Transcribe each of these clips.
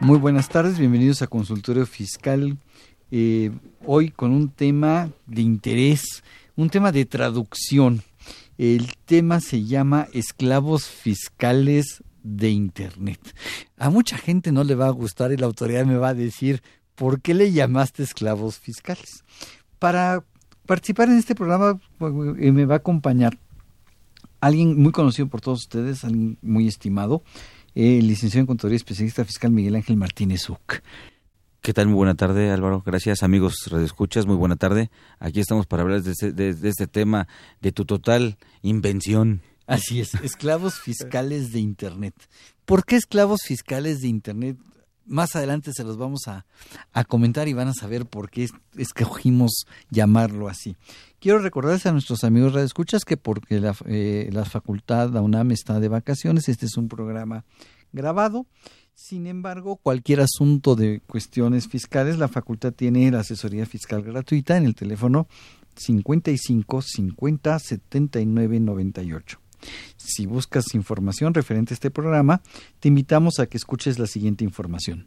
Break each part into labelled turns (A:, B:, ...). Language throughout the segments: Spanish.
A: Muy buenas tardes, bienvenidos a Consultorio Fiscal. Eh, hoy con un tema de interés, un tema de traducción. El tema se llama esclavos fiscales de Internet. A mucha gente no le va a gustar y la autoridad me va a decir, ¿por qué le llamaste esclavos fiscales? Para participar en este programa eh, me va a acompañar alguien muy conocido por todos ustedes, alguien muy estimado, el licenciado en Contaduría Especialista Fiscal Miguel Ángel Martínez Uc.
B: ¿Qué tal? Muy buena tarde, Álvaro. Gracias, amigos radioescuchas. Muy buena tarde. Aquí estamos para hablar de este, de- de este tema, de tu total invención.
A: Así es, esclavos fiscales de Internet. ¿Por qué esclavos fiscales de Internet? Más adelante se los vamos a, a comentar y van a saber por qué es- escogimos llamarlo así. Quiero recordarles a nuestros amigos radioescuchas que porque la, eh, la facultad, la UNAM, está de vacaciones, este es un programa grabado. Sin embargo, cualquier asunto de cuestiones fiscales, la facultad tiene la asesoría fiscal gratuita en el teléfono 55 50 79 98. Si buscas información referente a este programa, te invitamos a que escuches la siguiente información.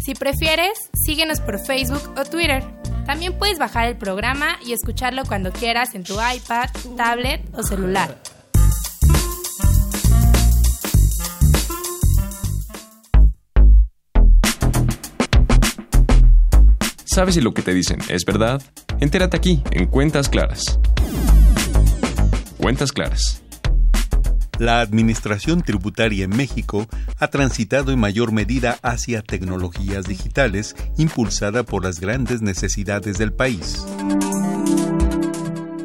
C: Si prefieres, síguenos por Facebook o Twitter. También puedes bajar el programa y escucharlo cuando quieras en tu iPad, tablet o celular.
D: ¿Sabes si lo que te dicen es verdad? Entérate aquí, en Cuentas Claras. Cuentas Claras.
E: La administración tributaria en México ha transitado en mayor medida hacia tecnologías digitales impulsada por las grandes necesidades del país.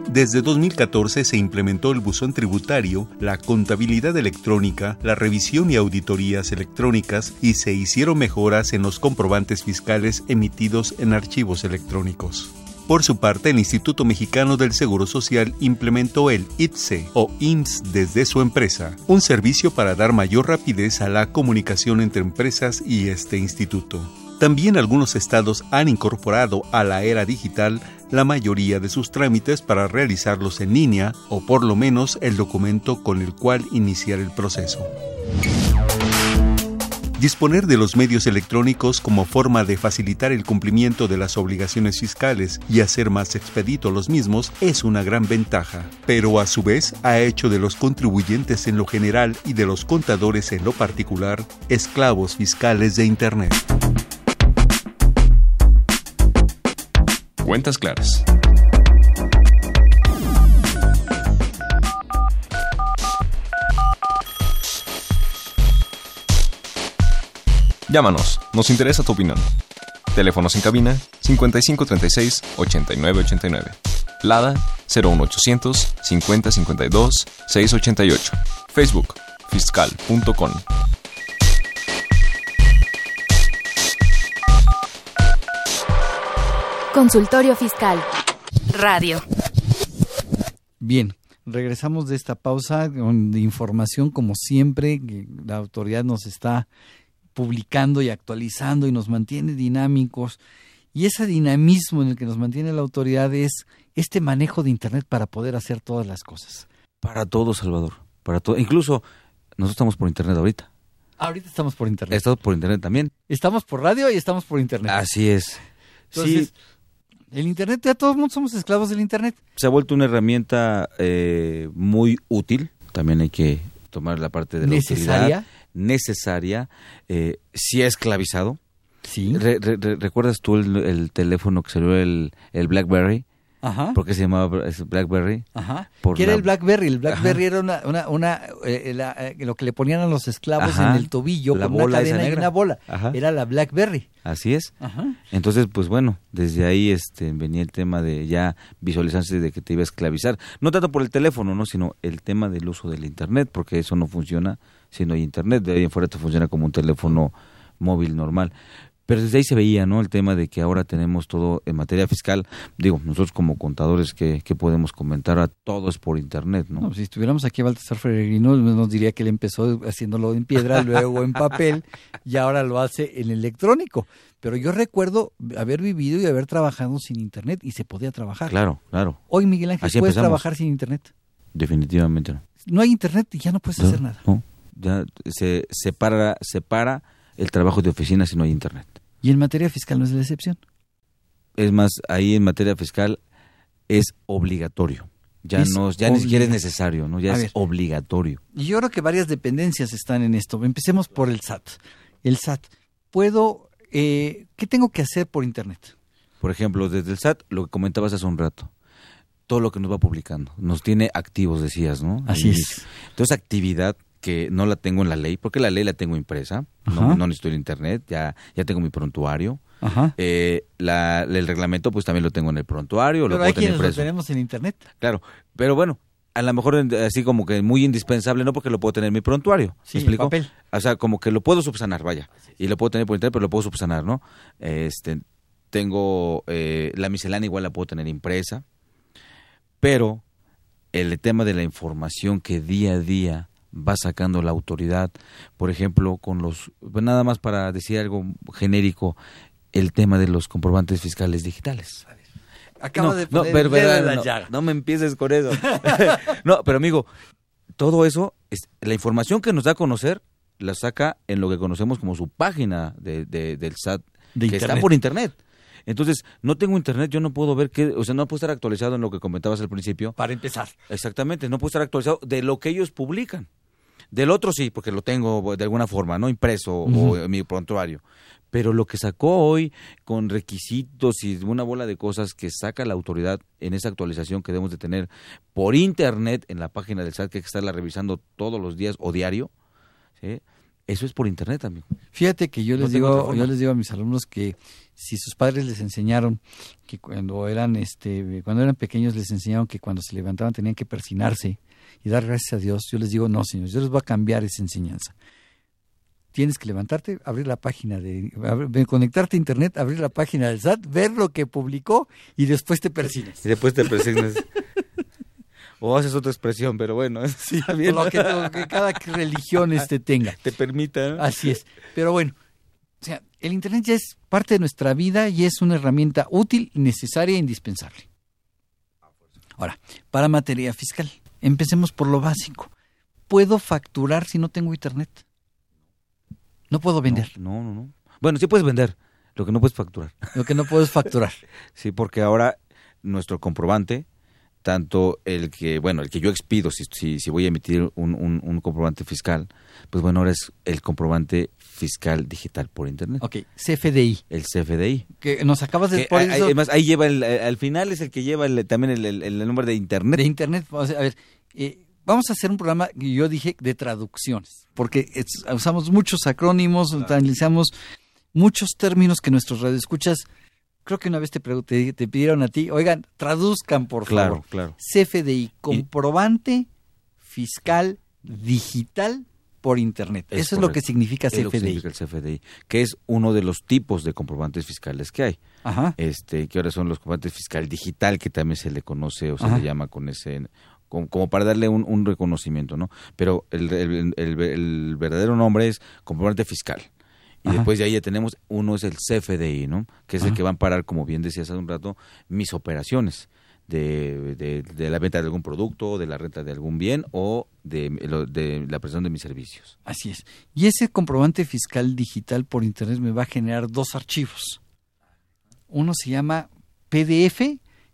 E: Desde 2014 se implementó el buzón tributario, la contabilidad electrónica, la revisión y auditorías electrónicas y se hicieron mejoras en los comprobantes fiscales emitidos en archivos electrónicos. Por su parte, el Instituto Mexicano del Seguro Social implementó el ITSE o IMSS desde su empresa, un servicio para dar mayor rapidez a la comunicación entre empresas y este instituto. También algunos estados han incorporado a la era digital la mayoría de sus trámites para realizarlos en línea o por lo menos el documento con el cual iniciar el proceso. Disponer de los medios electrónicos como forma de facilitar el cumplimiento de las obligaciones fiscales y hacer más expedito los mismos es una gran ventaja, pero a su vez ha hecho de los contribuyentes en lo general y de los contadores en lo particular esclavos fiscales de Internet.
D: Cuentas Claras. Llámanos, nos interesa tu opinión. Teléfonos en cabina 5536 8989. Lada 01800 5052 688. Facebook fiscal.com.
F: Consultorio Fiscal. Radio.
A: Bien, regresamos de esta pausa con de información como siempre, la autoridad nos está publicando y actualizando y nos mantiene dinámicos. Y ese dinamismo en el que nos mantiene la autoridad es este manejo de Internet para poder hacer todas las cosas.
B: Para todo, Salvador. Para todo. Incluso nosotros estamos por internet ahorita.
A: Ahorita estamos por Internet.
B: Estamos por internet también.
A: Estamos por radio y estamos por Internet.
B: Así es.
A: Entonces,
B: sí,
A: el Internet, ya todos mundo somos esclavos del Internet.
B: se ha vuelto una herramienta eh, muy útil, también hay que tomar la parte de la
A: ¿Necesaria?
B: utilidad necesaria. Eh, si ha esclavizado.
A: Sí.
B: Re- re- re- ¿Recuerdas tú el, el teléfono que salió el, el BlackBerry?
A: Ajá.
B: ¿Por qué se llamaba BlackBerry?
A: Ajá. ¿Qué era
B: la-
A: el BlackBerry? El BlackBerry era una, una, una eh, la- eh, lo que le ponían a los esclavos
B: Ajá.
A: en el tobillo
B: La
A: con una
B: bola
A: cadena y una bola.
B: Ajá.
A: Era la BlackBerry.
B: Así es.
A: Ajá.
B: Entonces, pues bueno, desde ahí este venía el tema de ya visualizarse de que te iba a esclavizar. No tanto por el teléfono, ¿no? Sino el tema del uso del Internet, porque eso no funciona si no hay Internet. De ahí en fuera te funciona como un teléfono móvil normal. Pero desde ahí se veía, ¿no? El tema de que ahora tenemos todo en materia fiscal. Digo, nosotros como contadores, ¿qué, qué podemos comentar? A todo es por Internet, ¿no?
A: No, si estuviéramos aquí a Baltasar Peregrino, nos diría que él empezó haciéndolo en piedra, luego en papel, y ahora lo hace en electrónico. Pero yo recuerdo haber vivido y haber trabajado sin internet y se podía trabajar.
B: Claro, claro.
A: Hoy, Miguel Ángel,
B: Así
A: puedes
B: empezamos.
A: trabajar sin internet.
B: Definitivamente no.
A: No hay internet y ya no puedes hacer nada.
B: No, ya se separa, separa el trabajo de oficina si no hay Internet.
A: Y en materia fiscal no es la excepción.
B: Es más, ahí en materia fiscal es obligatorio. Ya
A: Es
B: no, ya ni siquiera es necesario, ¿no? Ya
A: A
B: es
A: ver.
B: obligatorio.
A: Yo creo que varias dependencias están en esto. Empecemos por el SAT. El SAT. Puedo, eh, ¿qué tengo que hacer por internet?
B: Por ejemplo, desde el SAT, lo que comentabas hace un rato, todo lo que nos va publicando, nos tiene activos, decías, ¿no?
A: Así es.
B: Entonces, actividad que no la tengo en la ley, porque la ley la tengo impresa, no, no necesito el internet, ya, ya tengo mi prontuario.
A: Ajá.
B: Eh, la- el reglamento, pues también lo tengo en el prontuario, lo
A: Pero
B: puedo
A: hay
B: tener
A: quienes lo
B: impreso.
A: tenemos en internet.
B: Claro, pero bueno, a lo mejor así como que muy indispensable, no porque lo puedo tener en mi prontuario.
A: Sí,
B: ¿Me explico?
A: papel.
B: O sea, como que lo puedo subsanar, vaya. Y lo puedo tener por internet, pero lo puedo subsanar, ¿no? Este, tengo eh, la miscelánea igual la puedo tener impresa, pero el tema de la información que día a día va sacando la autoridad, por ejemplo, con los, pues nada más para decir algo genérico, el tema de los comprobantes fiscales digitales.
A: Acaba
B: no,
A: de
B: no,
A: poner
B: pero,
A: dedo
B: pero,
A: la
B: no,
A: llaga.
B: no me empieces con eso. no, pero amigo, todo eso, es, la información que nos da a conocer, la saca en lo que conocemos como su página de, de- del SAT,
A: De
B: que está por internet. Entonces, no tengo internet, yo no puedo ver qué, o sea, no puedo estar actualizado en lo que comentabas al principio.
A: Para empezar.
B: Exactamente, no puedo estar actualizado de lo que ellos publican. Del otro sí, porque lo tengo de alguna forma, ¿no? Impreso o en mi prontuario. Pero lo que sacó hoy con requisitos y una bola de cosas que saca la autoridad en esa actualización que debemos de tener por internet en la página del SAT, que hay que estarla revisando todos los días o diario, ¿sí? Eso es por internet también.
A: Fíjate que yo les digo, yo les digo a mis alumnos que si sus padres les enseñaron que cuando eran este cuando eran pequeños les enseñaron que cuando se levantaban tenían que persinarse y dar gracias a Dios, yo les digo, no, señores, yo les voy a cambiar esa enseñanza. Tienes que levantarte, abrir la página de, abrir- conectarte a internet, abrir la página del SAT, ver lo que publicó y después te persinas.
B: Y después te presignas. o haces otra expresión, pero bueno, sí, bien.
A: Lo que, lo que cada religión este tenga.
B: te permita. ¿no?
A: Así es. Pero bueno, o sea, el Internet ya es parte de nuestra vida y es una herramienta útil, necesaria e indispensable. Ahora, para materia fiscal, empecemos por lo básico. ¿Puedo facturar si no tengo Internet? No puedo vender.
B: No, no, no. Bueno, sí puedes vender, lo que no puedes facturar.
A: Lo que no puedo es facturar.
B: Sí, porque ahora nuestro comprobante, tanto el que, bueno, el que yo expido si, si, si voy a emitir un, un, un comprobante fiscal, pues bueno, ahora es el comprobante fiscal digital por Internet.
A: Ok, CFDI,
B: El CFDI.
A: que nos acabas de...
B: Que,
A: eso-
B: además, ahí lleva, el, eh, al final es el que lleva el- también el, el, el nombre de Internet.
A: de internet. O sea, a ver, eh, vamos a hacer un programa que yo dije de traducciones, porque es- usamos muchos acrónimos, utilizamos muchos términos que nuestros radioescuchas, creo que una vez te, te, te pidieron a ti, oigan, traduzcan por
B: Claro,
A: favor.
B: claro.
A: CFDI, comprobante fiscal digital por internet.
B: Es
A: Eso es lo que significa
B: Es lo que
A: CFDI.
B: significa el CFDI, que es uno de los tipos de comprobantes fiscales que hay.
A: Ajá.
B: este que ahora son los comprobantes fiscal digital que también se le conoce o se
A: Ajá.
B: le llama con ese como, para darle un, un reconocimiento no pero el, el- el- el verdadero nombre es comprobante fiscal y
A: Ajá.
B: después de ahí ya tenemos uno es el CFDI no que es el que va a parar como bien decías hace un rato mis operaciones de, de, de la venta de algún producto, de la renta de algún bien o de, la prestación de mis servicios.
A: Así es. Y ese comprobante fiscal digital por internet me va a generar dos archivos. Uno se llama PDF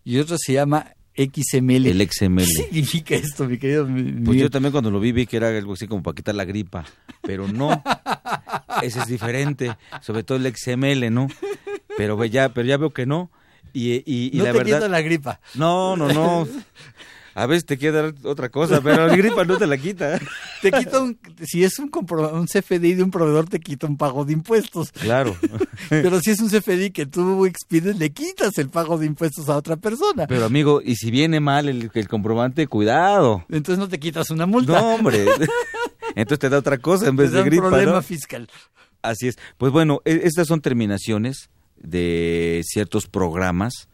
A: y otro se llama XML.
B: El XML.
A: ¿Qué significa esto, mi querido?
B: Pues yo también cuando lo vi vi que era algo así como para quitar la gripa, pero no. Ese es diferente, sobre todo el XML, ¿no? Pero ya, pero ya veo que no. Y, y,
A: no
B: la
A: te
B: verdad.
A: la gripa.
B: No, no, no. A veces te quiere dar otra cosa, pero la gripa no te la quita.
A: Te quita un, si es un, un CFDI de un proveedor, te quita un pago de impuestos.
B: Claro.
A: Pero si es un CFDI que tú expides, le quitas el pago de impuestos a otra persona.
B: Pero amigo, y si viene mal el, el comprobante, cuidado.
A: Entonces no te quitas una multa.
B: No, hombre. Entonces te da otra cosa en vez
A: te da
B: de gripa.
A: un problema
B: ¿no?
A: fiscal.
B: Así es. Pues bueno, e estas son terminaciones de ciertos programas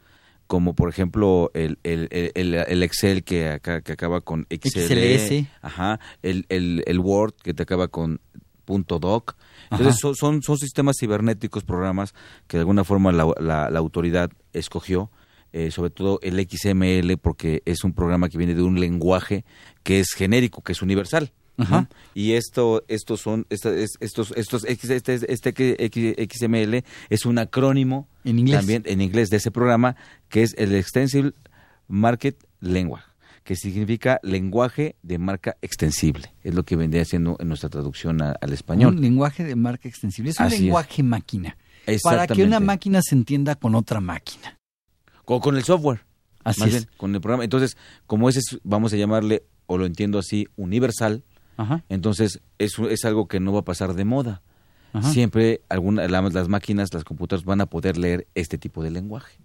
B: como por ejemplo el, el, el, el Excel que, acá, que acaba con XL,
A: XLS.
B: Ajá, el, el, el Word que te acaba con punto .doc. Entonces son, son, son, sistemas cibernéticos, programas que de alguna forma la, la, la autoridad escogió, eh, sobre todo el XML porque es un programa que viene de un lenguaje que es genérico, que es universal.
A: Ajá.
B: ¿no? Y esto, estos son, esta, estos, estos, este, este XML es un acrónimo
A: en inglés.
B: también en inglés de ese programa que es el Extensible Market Language, que significa lenguaje de marca extensible. Es lo que vendría haciendo en nuestra traducción a, al español.
A: Un lenguaje de marca extensible. Es un
B: Así
A: lenguaje es. máquina. Para que una máquina se entienda con otra máquina.
B: Con, con el software.
A: Así
B: más
A: es.
B: bien, con el programa. Entonces, como ese es, vamos a llamarle, o lo entiendo así, universal,
A: Ajá.
B: entonces es, es algo que no va a pasar de moda.
A: Ajá.
B: Siempre alguna, la, las máquinas, las computadoras van a poder leer este tipo de lenguaje.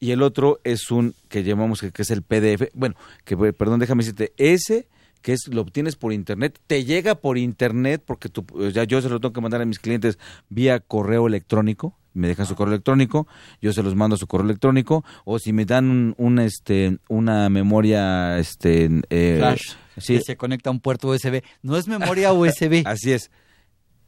B: Y el otro es un que llamamos que, que es el PDF. Bueno, que perdón, déjame decirte, ese que es lo obtienes por internet, te llega por internet porque tú, ya yo se lo tengo que mandar a mis clientes vía correo electrónico, me dejan su correo electrónico, yo se los mando a su correo electrónico o si me dan un, un este una memoria este eh,
A: Flash
B: sí,
A: que se conecta a un puerto USB, no es memoria USB.
B: así es.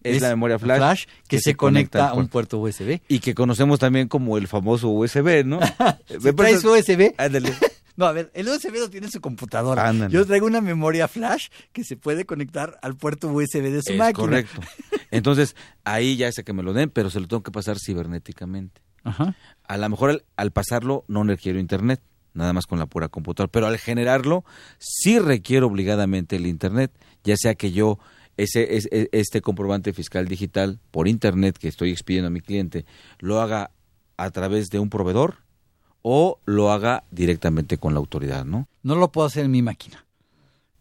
B: Es, es, la memoria flash,
A: flash que, que, se, conecta, conecta a un puerto USB.
B: Y que conocemos también como el famoso USB, ¿no?
A: ¿Me ¿Traes USB?
B: Ándale.
A: No, a ver, el USB lo tiene en su computadora.
B: Ándale.
A: Yo traigo una memoria flash que se puede conectar al puerto USB de su
B: es
A: máquina.
B: Correcto. Entonces, ahí ya sé que me lo den, pero se lo tengo que pasar cibernéticamente.
A: Ajá.
B: A lo mejor al, al pasarlo no requiero internet, nada más con la pura computadora, pero al generarlo sí requiero obligadamente el internet, ya sea que yo ese, ese, este comprobante fiscal digital por internet que estoy expidiendo a mi cliente lo haga a través de un proveedor o lo haga directamente con la autoridad, ¿no?
A: No lo puedo hacer en mi máquina.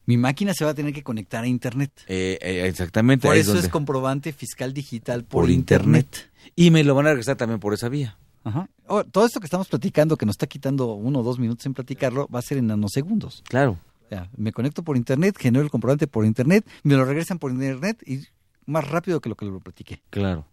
A: Mi máquina se va a tener que conectar a internet.
B: Eh, eh, exactamente.
A: Por eso
B: es, donde...
A: es comprobante fiscal digital por,
B: por internet. internet. Y me lo van a regresar también por esa vía.
A: Ajá. Oh, todo esto que estamos platicando, que nos está quitando uno o dos minutos en platicarlo, va a ser en nanosegundos.
B: Claro.
A: O sea, me conecto por internet, genero el comprobante por internet, me lo regresan por internet y más rápido que lo que lo platiqué.
B: Claro.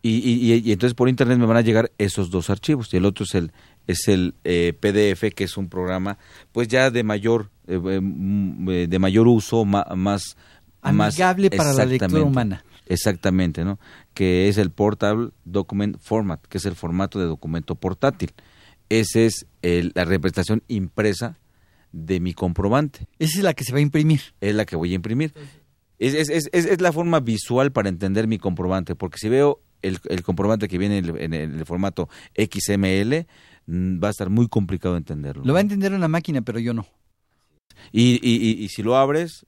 B: Y, y, y, entonces por internet me van a llegar esos dos archivos y el otro es el es el eh, PDF que es un programa pues ya de mayor eh, de mayor uso ma, más
A: amigable
B: más,
A: para la lectura humana.
B: exactamente no que es el portable document format que es el formato de documento portátil. Ese es el, la representación impresa de mi comprobante.
A: Esa es la que se va a imprimir.
B: Es la que voy a imprimir. Es, es, es, es la forma visual para entender mi comprobante porque si veo el, el, comprobante que viene en el, en el, formato XML va a estar muy complicado entenderlo.
A: Lo va a entender una máquina, pero yo no.
B: Y, y, y, si lo abres,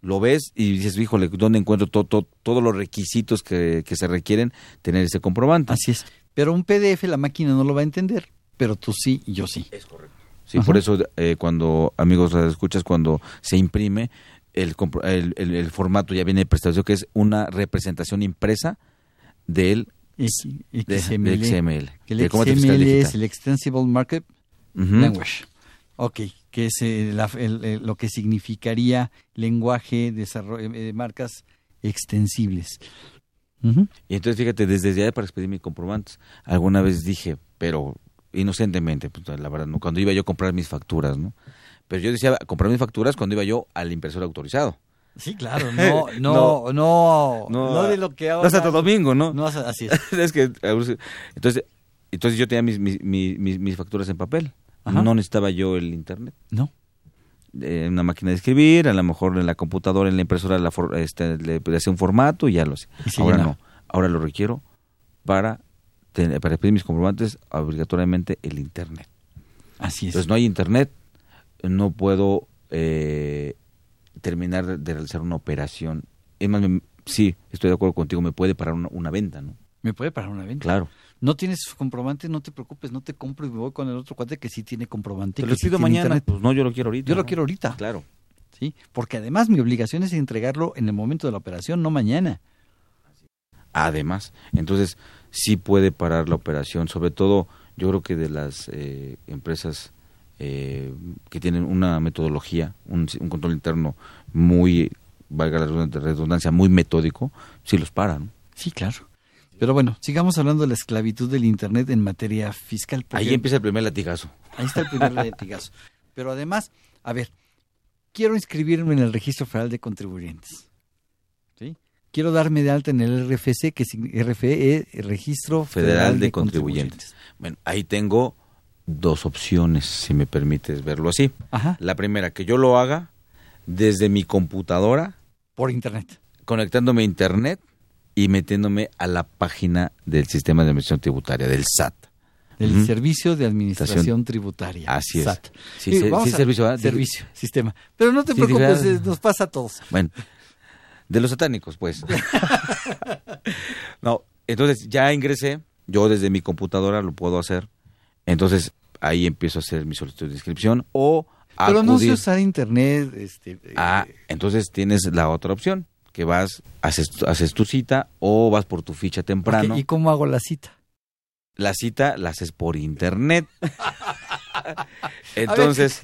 B: lo ves y dices, híjole, ¿dónde encuentro todo, todo, todos los requisitos que, que, se requieren tener ese comprobante?
A: Así es. Pero un PDF la máquina no lo va a entender, pero tú sí y yo sí.
B: Es correcto. Sí, Ajá. por eso eh, cuando, amigos, escuchas, cuando se imprime, el, el, el, el formato ya viene de prestación, que es una representación impresa del
A: X,
B: XML. De, de XML.
A: El XML es el Extensible Market uh -huh. Language. Ok, que es eh, la, el, el, lo que significaría lenguaje de eh, marcas extensibles.
B: Uh -huh. Y entonces, fíjate, desde ya para expedir mis comprobantes, alguna vez dije, pero inocentemente, pues, la verdad, ¿no? cuando iba yo a comprar mis facturas, ¿no? Pero yo decía comprar mis facturas cuando iba yo al impresor autorizado.
A: Sí, claro, no, no, no, no, de lo que ahora.
B: No Santo Domingo, ¿no?
A: No, así es.
B: es que, entonces, entonces yo tenía mis, mis, mis, mis facturas en papel. Ajá. No necesitaba yo el internet.
A: No.
B: Eh, una máquina de escribir, a lo mejor en la computadora, en la impresora, la for, este, le, le hacía un formato y ya lo sé. Ahora no, ahora lo requiero para, para pedir mis comprobantes obligatoriamente el internet.
A: Así es.
B: Entonces no hay internet, no puedo eh, terminar de realizar una operación. Es más, me- sí, estoy de acuerdo contigo, me puede parar una, una venta, ¿no?
A: Me puede parar una venta.
B: Claro.
A: No tienes comprobante, no te preocupes, no te compro y me voy con el otro cuate que sí tiene comprobante.
B: Te lo pido mañana. Pues no, yo lo quiero ahorita.
A: Yo lo quiero ahorita.
B: Claro.
A: Sí, porque además mi obligación es entregarlo en el momento de la operación, no mañana.
B: Además, entonces sí puede parar la operación, sobre todo yo creo que de las eh, empresas eh, que tienen una metodología, un, un control interno muy, valga la redundancia, muy metódico, sí los paran.
A: Sí, claro. Pero bueno, sigamos hablando de la esclavitud del Internet en materia fiscal.
B: Ahí empieza el primer latigazo.
A: Ahí está el primer latigazo. Pero además, a ver, quiero inscribirme en el Registro Federal de Contribuyentes. ¿Sí? Quiero darme de alta en el RFC, que RFE es Registro Federal,
B: Federal
A: de,
B: de
A: Contribuyentes.
B: Contribuyentes. Bueno, ahí tengo dos opciones, si me permites verlo así.
A: Ajá,
B: La primera, que yo lo haga desde mi computadora,
A: por Internet.
B: conectándome a internet y metiéndome a la página del sistema de administración tributaria, del SAT.
A: Del. Servicio de Administración Tributaria.
B: Así es.
A: SAT.
B: Sí,
A: vamos
B: sí,
A: a-
B: servicio.
A: Servicio, sistema. Pero no te
B: Sí,
A: preocupes, eh, nos pasa a todos.
B: Bueno, de los satánicos, pues. no, entonces ya ingresé, yo desde mi computadora lo puedo hacer. Entonces ahí empiezo a hacer mi solicitud de inscripción o
A: Pero no sé usar Internet. Este, eh,
B: Ah, entonces tienes la otra opción, que vas, haces, haces tu cita o vas por tu ficha temprano.
A: ¿Y cómo hago la cita?
B: La cita la haces por internet. entonces,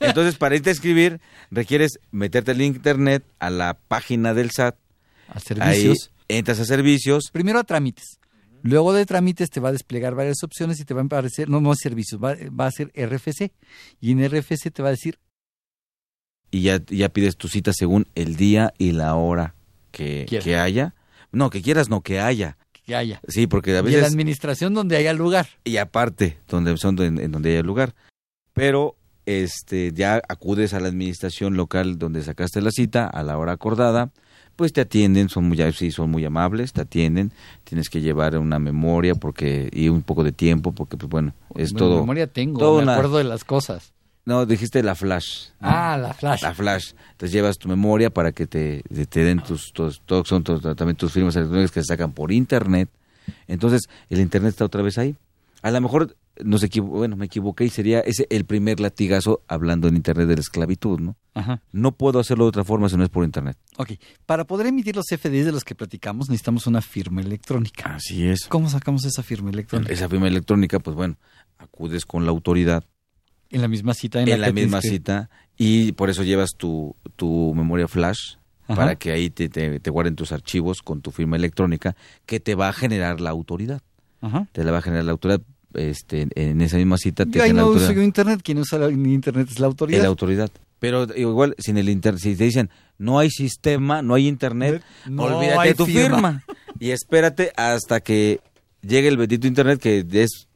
B: entonces para irte a escribir requieres meterte al internet a la página del SAT.
A: A servicios.
B: Ahí entras a servicios.
A: Primero a trámites. Luego de trámites te va a desplegar varias opciones y te va a aparecer, no, no servicios, va, va a ser RFC. Y en RFC te va a decir,
B: y ya, ya pides tu cita según el día y la hora que, que haya. No, que quieras, no, que haya.
A: que haya.
B: Sí, porque a
A: Y en la
B: veces...
A: administración donde haya lugar.
B: Y aparte, donde son en, en donde haya lugar. Pero este ya acudes a la administración local donde sacaste la cita a la hora acordada, pues te atienden, son muy sí, son muy amables, te atienden, tienes que llevar una memoria porque y un poco de tiempo porque pues bueno, es
A: Bueno,
B: todo
A: memoria tengo,
B: todo
A: me
B: una-
A: acuerdo de las cosas.
B: No, dijiste la flash. ¿no?
A: Ah, la flash.
B: La flash. Entonces llevas tu memoria para que te, te, den tus, tus, todos son tus- también tus firmas electrónicas que se sacan por internet. Entonces, el internet está otra vez ahí. A lo mejor nos equivo bueno, me equivoqué y sería ese el primer latigazo hablando en internet de la esclavitud, ¿no?
A: Ajá.
B: No puedo hacerlo de otra forma si no es por internet.
A: Ok, para poder emitir los CFDs de los que platicamos necesitamos una firma electrónica.
B: Así es.
A: ¿Cómo sacamos esa firma electrónica?
B: Esa firma electrónica, pues bueno, acudes con la autoridad
A: En la misma cita.
B: en,
A: En,
B: la misma cita y por eso llevas tu, tu memoria flash
A: Ajá.
B: para que ahí te, te, te guarden tus archivos con tu firma electrónica que te va a generar la autoridad.
A: Ajá.
B: Te la va a generar la autoridad. Este, en esa misma cita te
A: Yo no uso internet, quien usa la- internet es la autoridad.
B: Es la autoridad. Pero igual, sin el internet, si te dicen no hay sistema, no hay internet,
A: No
B: olvídate
A: hay
B: de tu
A: firma.
B: firma. Y espérate hasta que llegue el bendito internet, que es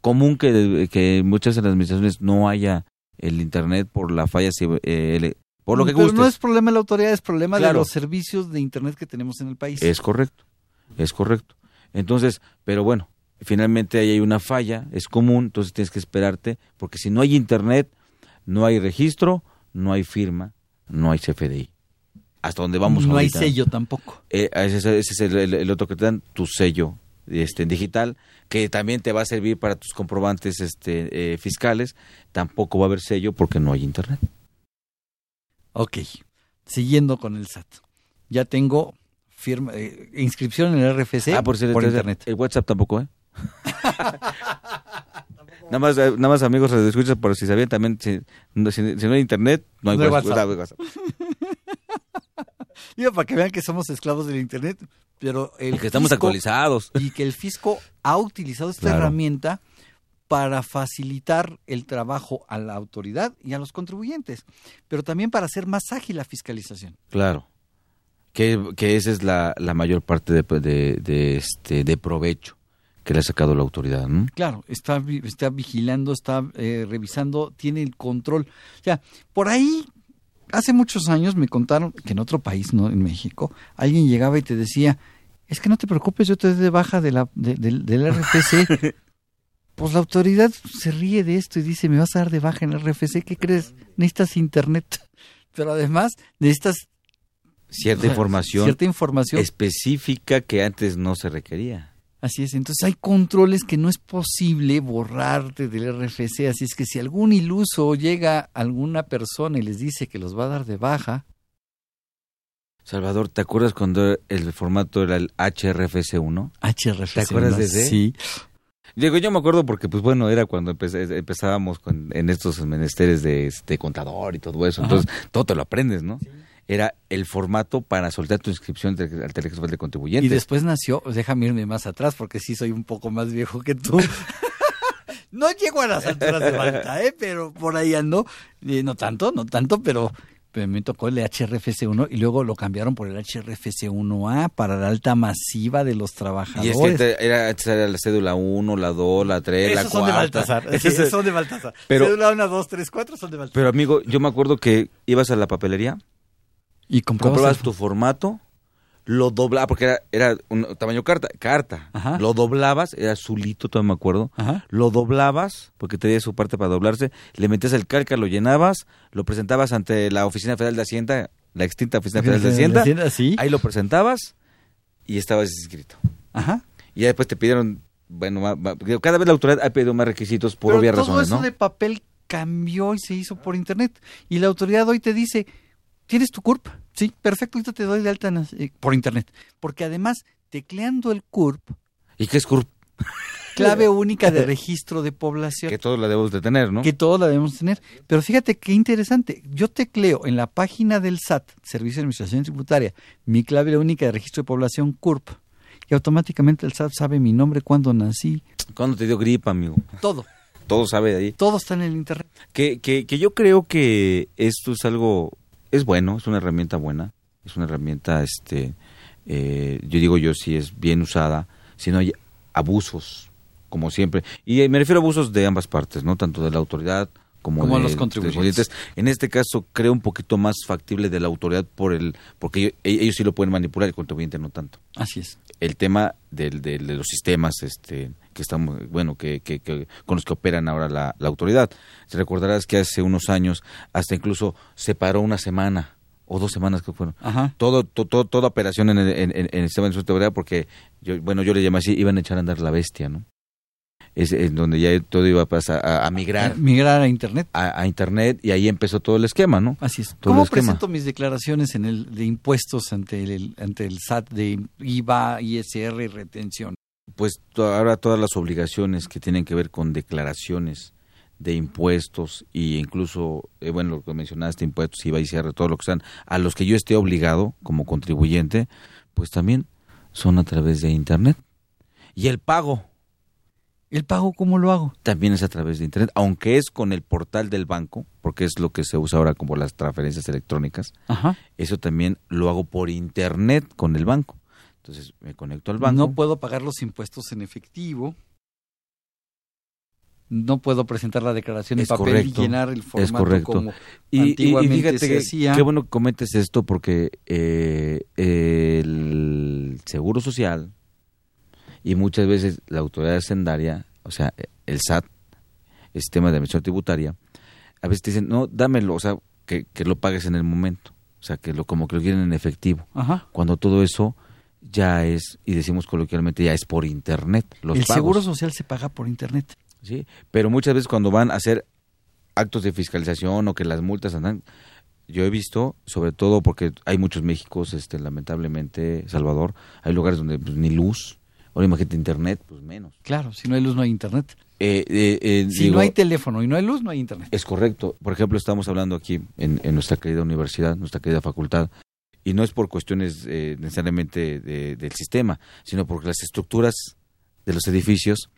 B: común que, que muchas de las administraciones no haya el internet por la falla, eh, por lo que
A: Pero
B: gustes.
A: no es problema de la autoridad, es problema de los servicios de internet que tenemos en el país.
B: Es correcto, es correcto. Entonces, pero bueno, finalmente ahí hay una falla, es común, entonces tienes que esperarte, porque si no hay internet, no hay registro, no hay firma, no hay CFDI. Hasta donde vamos
A: no hay sello tampoco.
B: Eh, ese, es- ese es el, el- el otro que te dan, tu sello este, digital, que también te va a servir para tus comprobantes este, eh, fiscales. Tampoco va a haber sello porque no hay internet.
A: Ok, siguiendo con el SAT. Ya tengo firma, eh, inscripción en el RFC
B: ah, por, cierto,
A: internet.
B: El WhatsApp tampoco, ¿eh? Nada más, eh, nada más amigos escuchas por si sabían también, si, no- si- si no hay internet, no hay
A: No hay
B: WhatsApp.
A: WhatsApp.
B: no hay WhatsApp.
A: Digo, para que vean que somos esclavos del internet, pero el
B: Y que estamos
A: fisco-
B: actualizados.
A: y que el fisco ha utilizado esta
B: Claro.
A: herramienta para facilitar el trabajo a la autoridad y a los contribuyentes, pero también para hacer más ágil la fiscalización.
B: Claro. Que, que esa es la, la mayor parte de, de, de, este, de provecho que le ha sacado la autoridad. ¿no?
A: Claro, está, está vigilando, está eh, revisando, tiene el control. O sea, por ahí, hace muchos años me contaron que en otro país, no en México, alguien llegaba y te decía, es que no te preocupes, yo te doy de baja de la, de- del- del RFC. pues la autoridad se ríe de esto y dice, me vas a dar de baja en el RFC, ¿qué crees? Necesitas internet, pero además necesitas
B: cierta información,
A: cierta información
B: específica que antes no se requería.
A: Así es, entonces hay controles que no es posible borrarte del RFC, así es que si algún iluso llega a alguna persona y les dice que los va a dar de baja.
B: Salvador, ¿te acuerdas cuando el formato era el HRFC1?
A: HRFC1.
B: ¿Te acuerdas de ese?
A: Sí.
B: Digo, yo me acuerdo porque, pues bueno, era cuando empezábamos con, en estos menesteres de, este contador y todo eso. Entonces, todo te lo aprendes, ¿no? Era el formato para soltar tu inscripción al Teléfono de Contribuyente.
A: Y después nació, déjame irme más atrás porque sí soy un poco más viejo que tú. no llego a las alturas de Malta, ¿eh? Pero por ahí ando. no tanto, no tanto, pero me tocó el HRFC1 y luego lo cambiaron por el HRFC1A para la alta masiva de los trabajadores.
B: Y es que era, era la cédula 1, la 2, la 3, la 4.
A: Son de Baltasar. Esos son de Baltasar.
B: Pero,
A: cédula 1, 2, 3, 4 son de Baltasar.
B: Pero amigo, yo me acuerdo que ibas a la papelería
A: y comprabas,
B: tu formato lo doblaba, porque era, era un tamaño carta, carta. Lo doblabas, era azulito, todavía me acuerdo. Lo doblabas, porque tenía su parte para doblarse, le metías el calca, lo llenabas, lo presentabas ante la Oficina Federal de Hacienda, la extinta Oficina Federal de Hacienda. Ahí lo presentabas y estabas inscrito.
A: Ajá.
B: Y después te pidieron, bueno, cada vez la autoridad ha pedido más requisitos por obvias razones,
A: todo eso de papel cambió y se hizo por internet. Y la autoridad hoy te dice, ¿tienes tu CURP? Sí, perfecto, ahorita te doy de alta eh, por internet. Porque además, tecleando el CURP.
B: ¿Y qué es CURP?
A: Clave única de registro de población.
B: Que todos la debemos de tener, ¿no?
A: Que todos la debemos tener. Pero fíjate qué interesante. Yo tecleo en la página del SAT, Servicio de Administración Tributaria, mi clave única de registro de población CURP. Y automáticamente el SAT sabe mi nombre, cuándo nací.
B: ¿Cuándo te dio gripa, amigo?
A: Todo.
B: Todo sabe de ahí.
A: Todo está en el Internet.
B: Que, que, que yo creo que esto es algo es bueno, es una herramienta buena, es una herramienta, este, eh, yo digo yo, si es bien usada, si no hay abusos, como siempre. Y me refiero a abusos de ambas partes, ¿no? Tanto de la autoridad como, de
A: los contribuyentes.
B: En este caso creo un poquito más factible de la autoridad por el porque ellos, sí lo pueden manipular, el contribuyente no tanto.
A: Así es.
B: El tema del, de los sistemas este que estamos bueno que, que, con los que operan ahora la, autoridad. Te recordarás que hace unos años hasta incluso se paró una semana o dos semanas que fueron. Todo, todo, toda operación en el, en, en el sistema de seguridad porque yo, bueno, yo le llamé así, iban a echar a andar la bestia, ¿no? Es en donde ya todo iba a pasar a, migrar.
A: migrar a Internet.
B: A, Internet y ahí empezó todo el esquema, ¿no?
A: Así es. ¿Cómo presento mis declaraciones en el de impuestos ante el, ante el SAT de IVA, ISR y retención?
B: Pues ahora todas las obligaciones que tienen que ver con declaraciones de impuestos e incluso, eh, bueno, lo que mencionaste, impuestos, IVA, ISR, todo lo que sean, a los que yo esté obligado como contribuyente, pues también son a través de Internet. Y el pago,
A: ¿El pago cómo lo hago?
B: También es a través de Internet, aunque es con el portal del banco, porque es lo que se usa ahora como las transferencias electrónicas.
A: Ajá.
B: Eso también lo hago por Internet con el banco. Entonces me conecto al banco.
A: No puedo pagar los impuestos en efectivo. No puedo presentar la declaración en papel y llenar el formato
B: es correcto.
A: como
B: y,
A: antiguamente
B: y
A: se hacía.
B: Qué bueno que comentes esto porque eh, el Seguro Social y muchas veces la autoridad hacendaria, o sea, el SAT, el sistema de administración tributaria, a veces te dicen, no, dámelo, o sea, que, lo pagues en el momento, o sea, que lo como que lo quieren en efectivo. Cuando todo eso ya es, y decimos coloquialmente, ya es por internet. Los
A: el seguro social se paga por internet.
B: Sí, pero muchas veces cuando van a hacer actos de fiscalización o que las multas andan, yo he visto, sobre todo porque hay muchos Méxicos, este, lamentablemente, Salvador, hay lugares donde pues, ni luz, Ahora imagínate internet, pues menos.
A: Claro, si no hay luz no hay internet.
B: Eh, eh, eh,
A: si no hay teléfono y no hay luz, no hay internet.
B: Es correcto. Por ejemplo, estamos hablando aquí en, nuestra querida universidad, nuestra querida facultad, y no es por cuestiones necesariamente del sistema, sino porque las estructuras de los edificios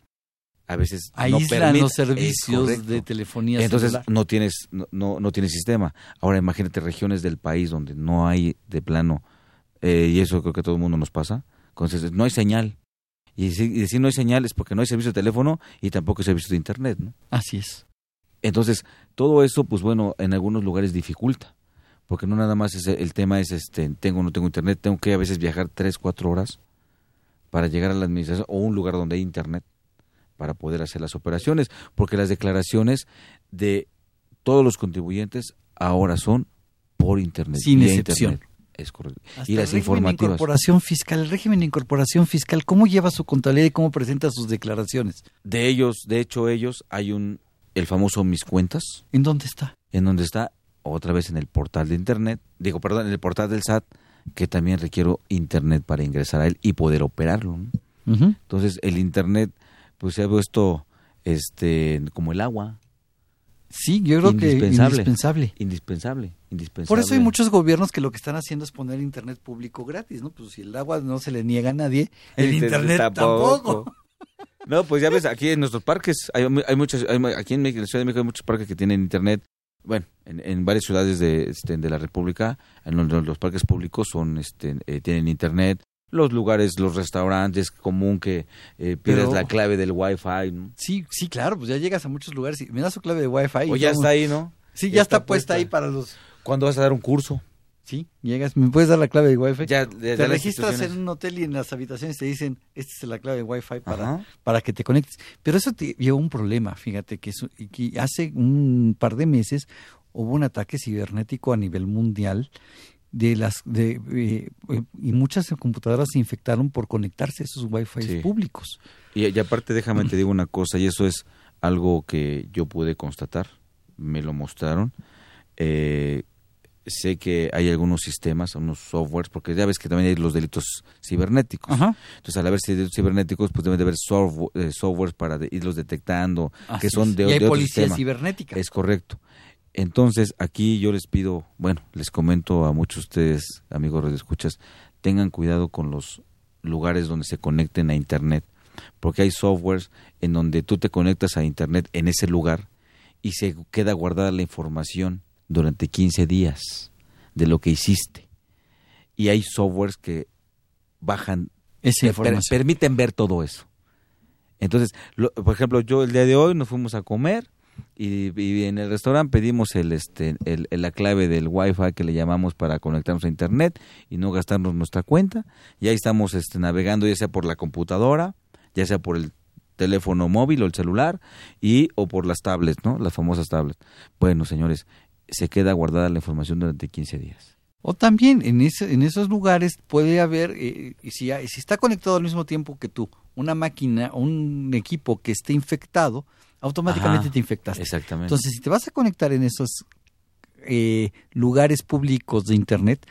B: a veces
A: no los servicios de telefonía
B: entonces no tienes no, no, tienes sistema ahora imagínate regiones del país donde no hay de plano y eso creo que a todo el mundo nos pasa entonces no hay señal y decir, no hay señales porque no hay servicio de teléfono y tampoco hay servicio de internet, ¿no?
A: Así es.
B: Entonces, todo eso, pues bueno, en algunos lugares dificulta. Porque no nada más es el tema es, este, tengo o no tengo internet, tengo que a veces viajar tres, cuatro horas para llegar a la administración o un lugar donde hay internet para poder hacer las operaciones, porque las declaraciones de todos los contribuyentes ahora son por internet.
A: Sin excepción.
B: internet. Es correcto.
A: Hasta
B: y las
A: el de incorporación fiscal, el régimen de incorporación fiscal, ¿cómo lleva su contabilidad y cómo presenta sus declaraciones?
B: De ellos, de hecho ellos, hay un, el famoso Mis Cuentas,
A: ¿En dónde está?
B: en donde está otra vez en el portal de internet, digo, perdón, en el portal del SAT, que también requiero internet para ingresar a él y poder operarlo. Entonces, el internet, pues se ha visto este, como el agua,
A: Sí, yo creo que
B: Indispensable.
A: indispensable.
B: Indispensable.
A: Por eso hay muchos gobiernos que lo que están haciendo es poner internet público gratis, ¿no? Pues si el agua no se le niega a nadie, el, internet, tampoco.
B: No, pues ya ves, aquí en nuestros parques, hay, hay muchos, hay- aquí en México, en la Ciudad de México hay muchos parques que tienen internet. Bueno, en, en varias ciudades de, este, de la República, en donde los parques públicos son, este, eh, tienen internet. Los lugares, los restaurantes, es común que eh,
A: Pero-
B: la clave del Wi-Fi. ¿no?
A: Sí, sí, claro, pues ya llegas a muchos lugares y me da su clave de Wi-Fi.
B: O ya está ahí, ¿no?
A: Sí, ya, está, puesta ahí para los...
B: ¿Cuándo vas a dar un curso?
A: Sí, llegas, ¿me puedes dar la clave de Wi-Fi?
B: Ya,
A: te registras en un hotel y en las habitaciones te dicen, esta es la clave de Wi-Fi para,
B: Ajá.
A: para que te conectes. Pero eso te lleva un problema, fíjate, que, eso- que hace un par de meses hubo un ataque cibernético a nivel mundial de las de eh, eh, y muchas computadoras se infectaron por conectarse a esos Wi-Fi
B: Sí.
A: públicos.
B: Y, y aparte, déjame te digo una cosa, y eso es algo que yo pude constatar, me lo mostraron. Eh, sé que hay algunos sistemas, unos softwares, porque ya ves que también hay los delitos cibernéticos.
A: Ajá.
B: Entonces, al haber delitos cibernéticos, pues deben de haber software, eh, softwares para de- irlos detectando, que son de,
A: y hay
B: de otro
A: policía
B: sistema.
A: cibernética.
B: Es correcto. Entonces, aquí yo les pido, bueno, les comento a muchos de ustedes, amigos escuchas, tengan cuidado con los lugares donde se conecten a Internet, porque hay softwares en donde tú te conectas a Internet en ese lugar y se queda guardada la información durante 15 días de lo que hiciste. Y hay softwares que bajan,
A: Esa
B: per- permiten ver todo eso. Entonces, lo- por ejemplo, yo el día de hoy nos fuimos a comer y, y en el restaurante pedimos el, este, el- la clave del Wi-Fi que le llamamos para conectarnos a Internet y no gastarnos nuestra cuenta. Y ahí estamos este, navegando ya sea por la computadora, ya sea por el teléfono móvil o el celular y o por las tablets, ¿no? Las famosas tablets. Bueno, señores, se queda guardada la información durante 15 días.
A: O también en, ese, en esos lugares puede haber, eh, y si, si está conectado al mismo tiempo que tú, una máquina o un equipo que esté infectado, automáticamente
B: Ajá,
A: te infectaste.
B: Exactamente.
A: Entonces, si te vas a conectar en esos eh, lugares públicos de Internet,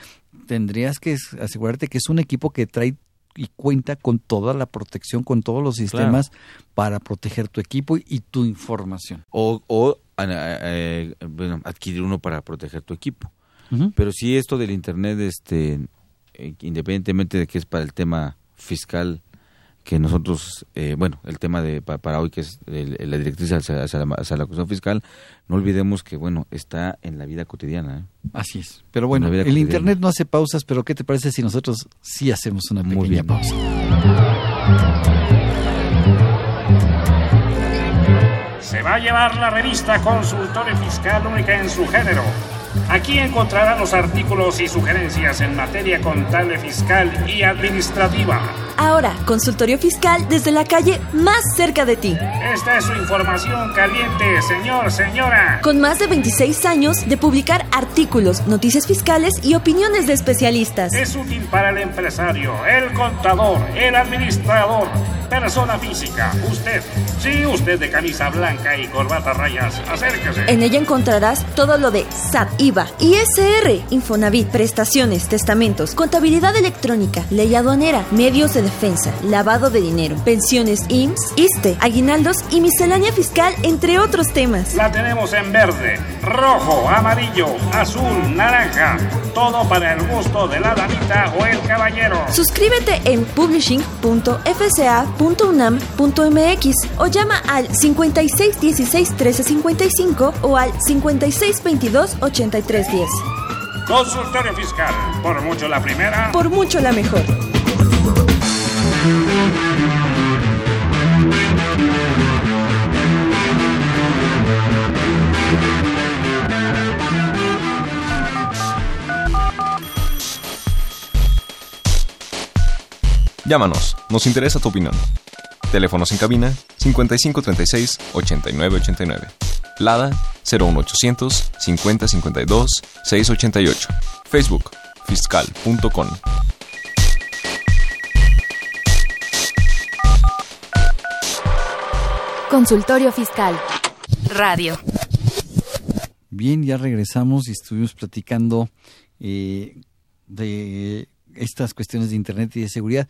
A: tendrías que asegurarte que es un equipo que trae y cuenta con toda la protección, con todos los sistemas para proteger tu equipo y, y tu información.
B: o o eh, bueno, adquirir uno para proteger tu equipo. Pero sí esto del internet, este, eh, independientemente de que es para el tema fiscal, que nosotros, eh, bueno, el tema de pa- para hoy que es el- la directriz hacia, hacia la, hacia la cuestión fiscal, no olvidemos que bueno está en la vida cotidiana. ¿eh?
A: Así es. Pero bueno, el
B: cotidiana.
A: Internet no hace pausas, pero ¿qué te parece si nosotros sí hacemos una
B: Muy
A: pequeña
B: bien.
A: pausa?
G: Se va a llevar la revista Consultorio Fiscal única en su género. Aquí encontrará los artículos y sugerencias en materia contable, fiscal y administrativa.
H: Ahora, consultorio fiscal desde la calle más cerca de ti.
G: Esta es su información caliente, señor, señora.
H: Con más de 26 años de publicar artículos, noticias fiscales y opiniones de especialistas.
G: Es útil para el empresario, el contador, el administrador, persona física, usted. Sí, usted de camisa blanca y corbata rayas, acérquese.
H: En ella encontrarás todo lo de SAT, IVA, ISR, Infonavit, prestaciones, testamentos, contabilidad electrónica, ley aduanera, medios de defensa, lavado de dinero, pensiones IMSS, ISTE, aguinaldos y miscelánea fiscal, entre otros temas.
G: La tenemos en verde, rojo, amarillo, azul, naranja. Todo para el gusto de la damita o el caballero.
H: Suscríbete en publishing.fca.unam.mx o llama al 56 16 13 55 o al 56 22 83 10.
G: Consultorio fiscal. Por mucho la primera.
H: Por mucho la mejor.
D: Llámanos, nos interesa tu opinión. Teléfonos en cabina 5536 8989. Lada 01800 5052 688. Facebook fiscal.com.
F: Consultorio Fiscal. Radio.
A: Bien, ya regresamos y estuvimos platicando eh, de estas cuestiones de Internet y de seguridad,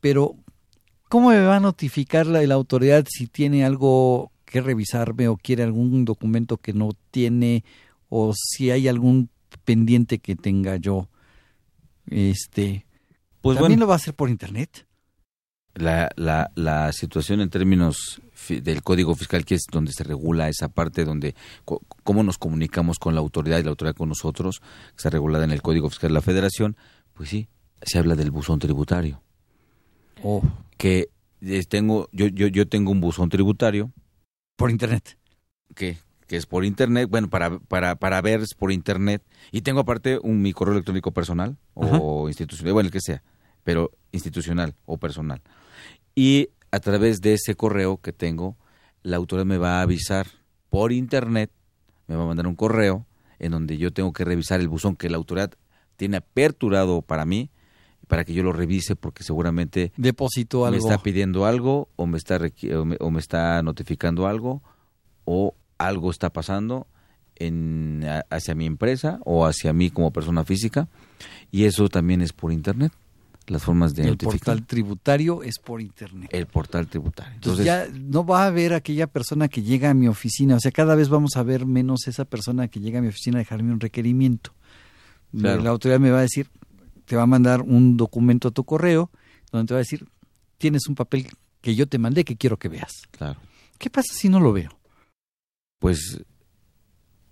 A: pero ¿cómo me va a notificar la, la autoridad si tiene algo que revisarme o quiere algún documento que no tiene o si hay algún pendiente que tenga yo? Este,
B: Pues
A: ¿También
B: bueno.
A: lo va a hacer por Internet?
B: la, la, la situación en términos del Código Fiscal, que es donde se regula esa parte, donde cómo nos comunicamos con la autoridad y la autoridad con nosotros, que está regulada en el Código Fiscal de la Federación, pues sí, se habla del buzón tributario.
A: Oh.
B: Que eh, tengo, yo, yo, yo tengo un buzón tributario.
A: Por Internet.
B: Que, que es por Internet, bueno, para, para, para ver es por Internet. Y tengo aparte un mi correo electrónico personal o institucional, bueno, el que sea, pero institucional o personal. Y a través de ese correo que tengo, la autoridad me va a avisar por internet, me va a mandar un correo en donde yo tengo que revisar el buzón que la autoridad tiene aperturado para mí, para que yo lo revise porque seguramente
A: Depositó
B: me
A: algo.
B: está pidiendo algo o me está o me, o me está notificando algo o algo está pasando en hacia mi empresa o hacia mí como persona física y eso también es por internet las formas de
A: el
B: notificar
A: portal tributario es por Internet.
B: el portal tributario
A: Entonces,
B: entonces
A: ya no va a haber aquella persona que llega a mi oficina, o sea, cada vez vamos a ver menos esa persona que llega a mi oficina a dejarme un requerimiento.
B: Claro.
A: La autoridad me va a decir, te va a mandar un documento a tu correo, donde te va a decir, tienes un papel que yo te mandé que quiero que veas.
B: claro
A: ¿Qué pasa si no lo veo?
B: pues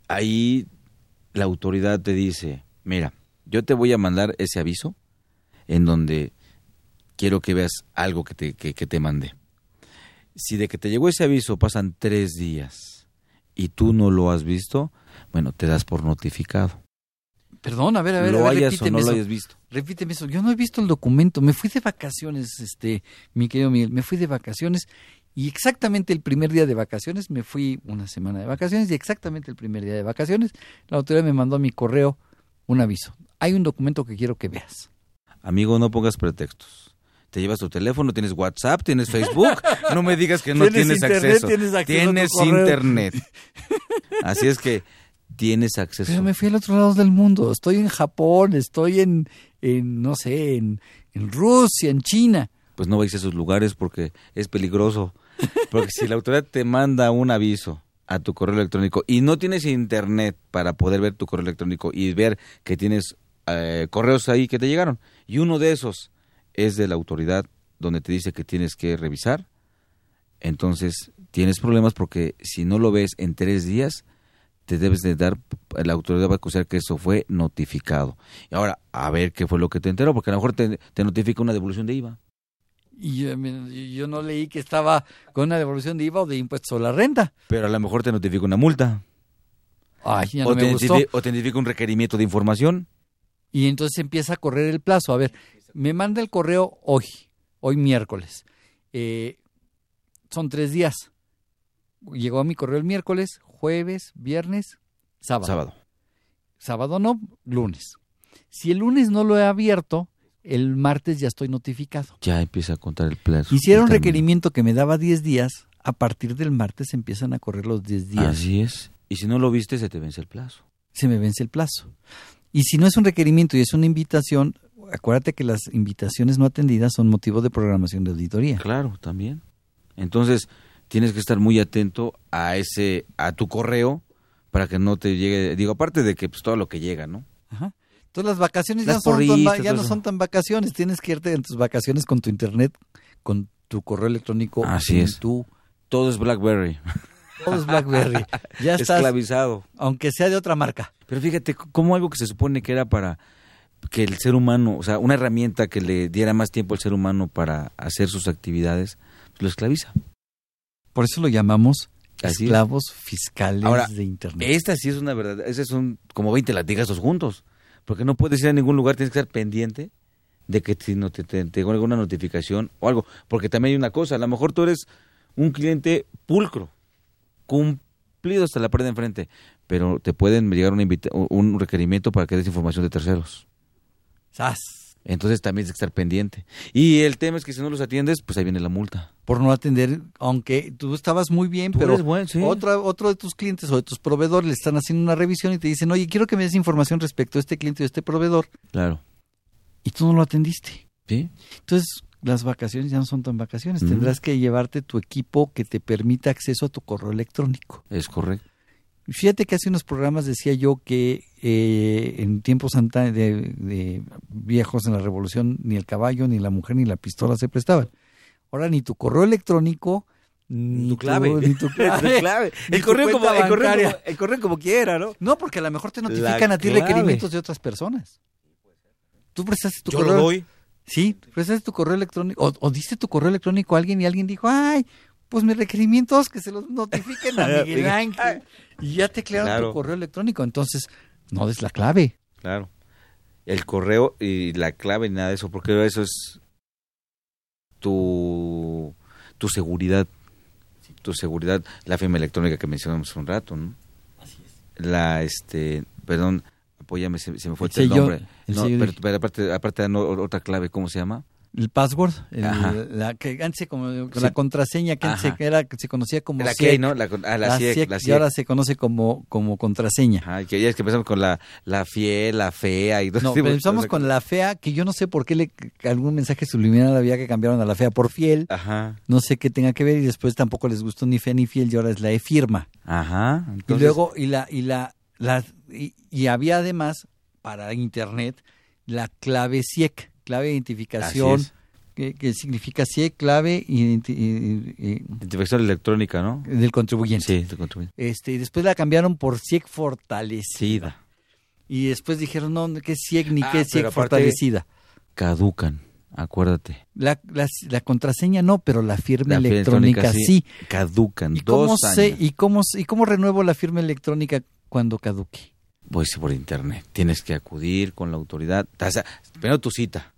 B: ahí la autoridad te dice, mira, yo te voy a mandar ese aviso en donde quiero que veas algo que te, que, que te mandé. Si de que te llegó ese aviso pasan tres días y tú no lo has visto, bueno, te das por notificado.
A: Perdón, a ver, a ver,
B: lo
A: a ver,
B: hayas o
A: repíteme
B: no lo
A: eso.
B: hayas visto.
A: Repíteme eso. Yo no he visto el documento. Me fui de vacaciones, este, mi querido Miguel. Me fui de vacaciones y exactamente el primer día de vacaciones, me fui una semana de vacaciones y exactamente el primer día de vacaciones, la autoridad me mandó a mi correo un aviso. Hay un documento que quiero que veas.
B: Amigo, no pongas pretextos. Te llevas tu teléfono, tienes WhatsApp, tienes Facebook. No me digas que no
A: Tienes
B: tienes,
A: internet,
B: acceso.
A: tienes acceso
B: internet. Así es que tienes acceso.
A: Pero me fui al otro lado del mundo. Estoy en Japón, estoy en, en no sé, en, en Rusia, en China.
B: pues no vais a esos lugares porque es peligroso. Porque si la autoridad te manda un aviso a tu correo electrónico y no tienes internet para poder ver tu correo electrónico y ver que tienes eh, correos ahí que te llegaron y uno de esos es de la autoridad donde te dice que tienes que revisar, entonces tienes problemas porque si no lo ves en tres días, te debes de dar, la autoridad va a acusar que eso fue notificado. Y ahora, a ver qué fue lo que te enteró, porque a lo mejor te, te notifica una devolución de IVA.
A: Y yo, me- yo no leí que estaba con una devolución de IVA o de impuestos sobre la renta.
B: Pero a lo mejor te notifica una multa.
A: Ay, ya
B: o,
A: no
B: te
A: me gustó.
B: identifi- o te identifica un requerimiento de información.
A: Y entonces empieza a correr el plazo. A ver, me manda el correo hoy, hoy miércoles. Eh, son tres días. Llegó a mi correo el miércoles, jueves, viernes, sábado.
B: Sábado.
A: Sábado no, lunes. Si el lunes no lo he abierto, el martes ya estoy notificado.
B: Ya empieza a contar el plazo.
A: Hicieron
B: término.
A: requerimiento que me daba 10 días. A partir del martes empiezan a correr los 10 días.
B: Así es. Y si no lo viste, se te vence el plazo.
A: se me vence el plazo. Y si no es un requerimiento y es una invitación, acuérdate que las invitaciones no atendidas son motivo de programación de auditoría.
B: Claro, también. Entonces, tienes que estar muy atento a ese, a tu correo, para que no te llegue, digo, aparte de que pues todo lo que llega, ¿no?
A: Ajá. Entonces las vacaciones
B: Las
A: ya, son tan no son tan vacaciones, tienes que irte en tus vacaciones con tu internet, con tu correo electrónico,
B: Así es.
A: tu
B: Todo es BlackBerry.
A: todo es BlackBerry. Ya estás,
B: Esclavizado.
A: aunque sea de otra marca.
B: Pero fíjate, como algo que se supone que era para que el ser humano, o sea, una herramienta que le diera más tiempo al ser humano para hacer sus actividades, pues lo esclaviza.
A: Por eso lo llamamos
B: Así es.
A: esclavos fiscales
B: Ahora,
A: de internet.
B: Esta sí es una verdad, esos son como 20 latigazos juntos, porque no puedes ir a ningún lugar, tienes que estar pendiente de que si no te, te, te alguna notificación o algo. Porque también hay una cosa, a lo mejor tú eres un cliente pulcro, cumplido hasta la pared de enfrente, pero te pueden llegar una invita- un requerimiento para que des información de terceros.
A: ¡Sas!
B: Entonces también tienes que estar pendiente. Y el tema es que si no los atiendes, pues ahí viene la multa.
A: Por no atender, aunque tú estabas muy bien,
B: Tú
A: pero
B: buen, sí.
A: otro, otro de tus clientes o de tus proveedores le están haciendo una revisión y te dicen, oye, quiero que me des información respecto a este cliente o a este proveedor,
B: Claro.
A: y tú no lo atendiste.
B: ¿Sí?
A: Entonces, las vacaciones ya no son tan vacaciones. Tendrás que llevarte tu equipo que te permita acceso a tu correo electrónico.
B: Es correcto.
A: Fíjate que hace unos programas decía yo que eh, en tiempos de, de viejos en la revolución ni el caballo, ni la mujer, ni la pistola se prestaban. Ahora ni tu correo electrónico, ni
B: Tu clave.
A: ni tu clave.
B: Tu clave.
A: ni
B: El
A: tu
B: correo, como,
A: cuenta
B: el, correo
A: bancaria.
B: como, el correo como quiera, ¿no?
A: No, porque a lo mejor te
B: La
A: notifican a ti
B: clave.
A: requerimientos de otras personas. Tú prestaste tu
B: Yo
A: correo.
B: lo doy.
A: Sí, prestaste tu correo electrónico o, o diste tu correo electrónico a alguien y alguien dijo, ay, pues mis requerimientos que se los notifiquen a Miguel Ángel. Y ya te crearon
B: Claro.
A: tu correo electrónico. Entonces, no des la clave.
B: Claro. El correo y la clave nada de eso, porque eso es tu, tu seguridad. Tu seguridad, la firma electrónica que mencionamos hace un rato, ¿no? Así es. La, este, perdón, apóyame, se, se me fue
A: El
B: el,
A: sello-
B: nombre.
A: el
B: no,
A: sello
B: pero, pero aparte, aparte no, otra clave, ¿cómo se llama?
A: El password, el- la que antes como,
B: Sí.
A: la contraseña que antes se, era, se conocía como
B: La
A: SIEC.
B: key, ¿no? La, ah, la, SIEC,
A: SIEC,
B: la
A: y ahora se conoce como, como contraseña.
B: Ajá, que ya es que empezamos con la, la fiel, la fea y todo
A: No,
B: cosas.
A: con la fea, que yo no sé por qué le, algún mensaje subliminal había que cambiaron a la fea por fiel.
B: Ajá,
A: No sé qué tenga que ver y después tampoco les gustó ni fea ni fiel y ahora es la e firma.
B: ajá.
A: Y luego, y la, y la, la y, y había además para internet la clave SIEC, clave de identificación, que, que significa SIEC, clave identi- y- y-
B: Identificación electrónica, ¿no?
A: del contribuyente.
B: Sí, de contribuyente.
A: Este, y después la cambiaron por SIEC fortalecida. Y después dijeron, no, que es SIEC ni
B: Ah,
A: que es
B: aparte-
A: fortalecida.
B: Caducan, acuérdate.
A: La, la, la contraseña no, pero la firma
B: La firma
A: electrónica sí.
B: Caducan,
A: ¿Y cómo,
B: dos
A: sé,
B: años.
A: y, cómo, ¿Y cómo renuevo la firma electrónica cuando caduque?
B: Pues por internet. Tienes que acudir con la autoridad. O sea, primero tu cita.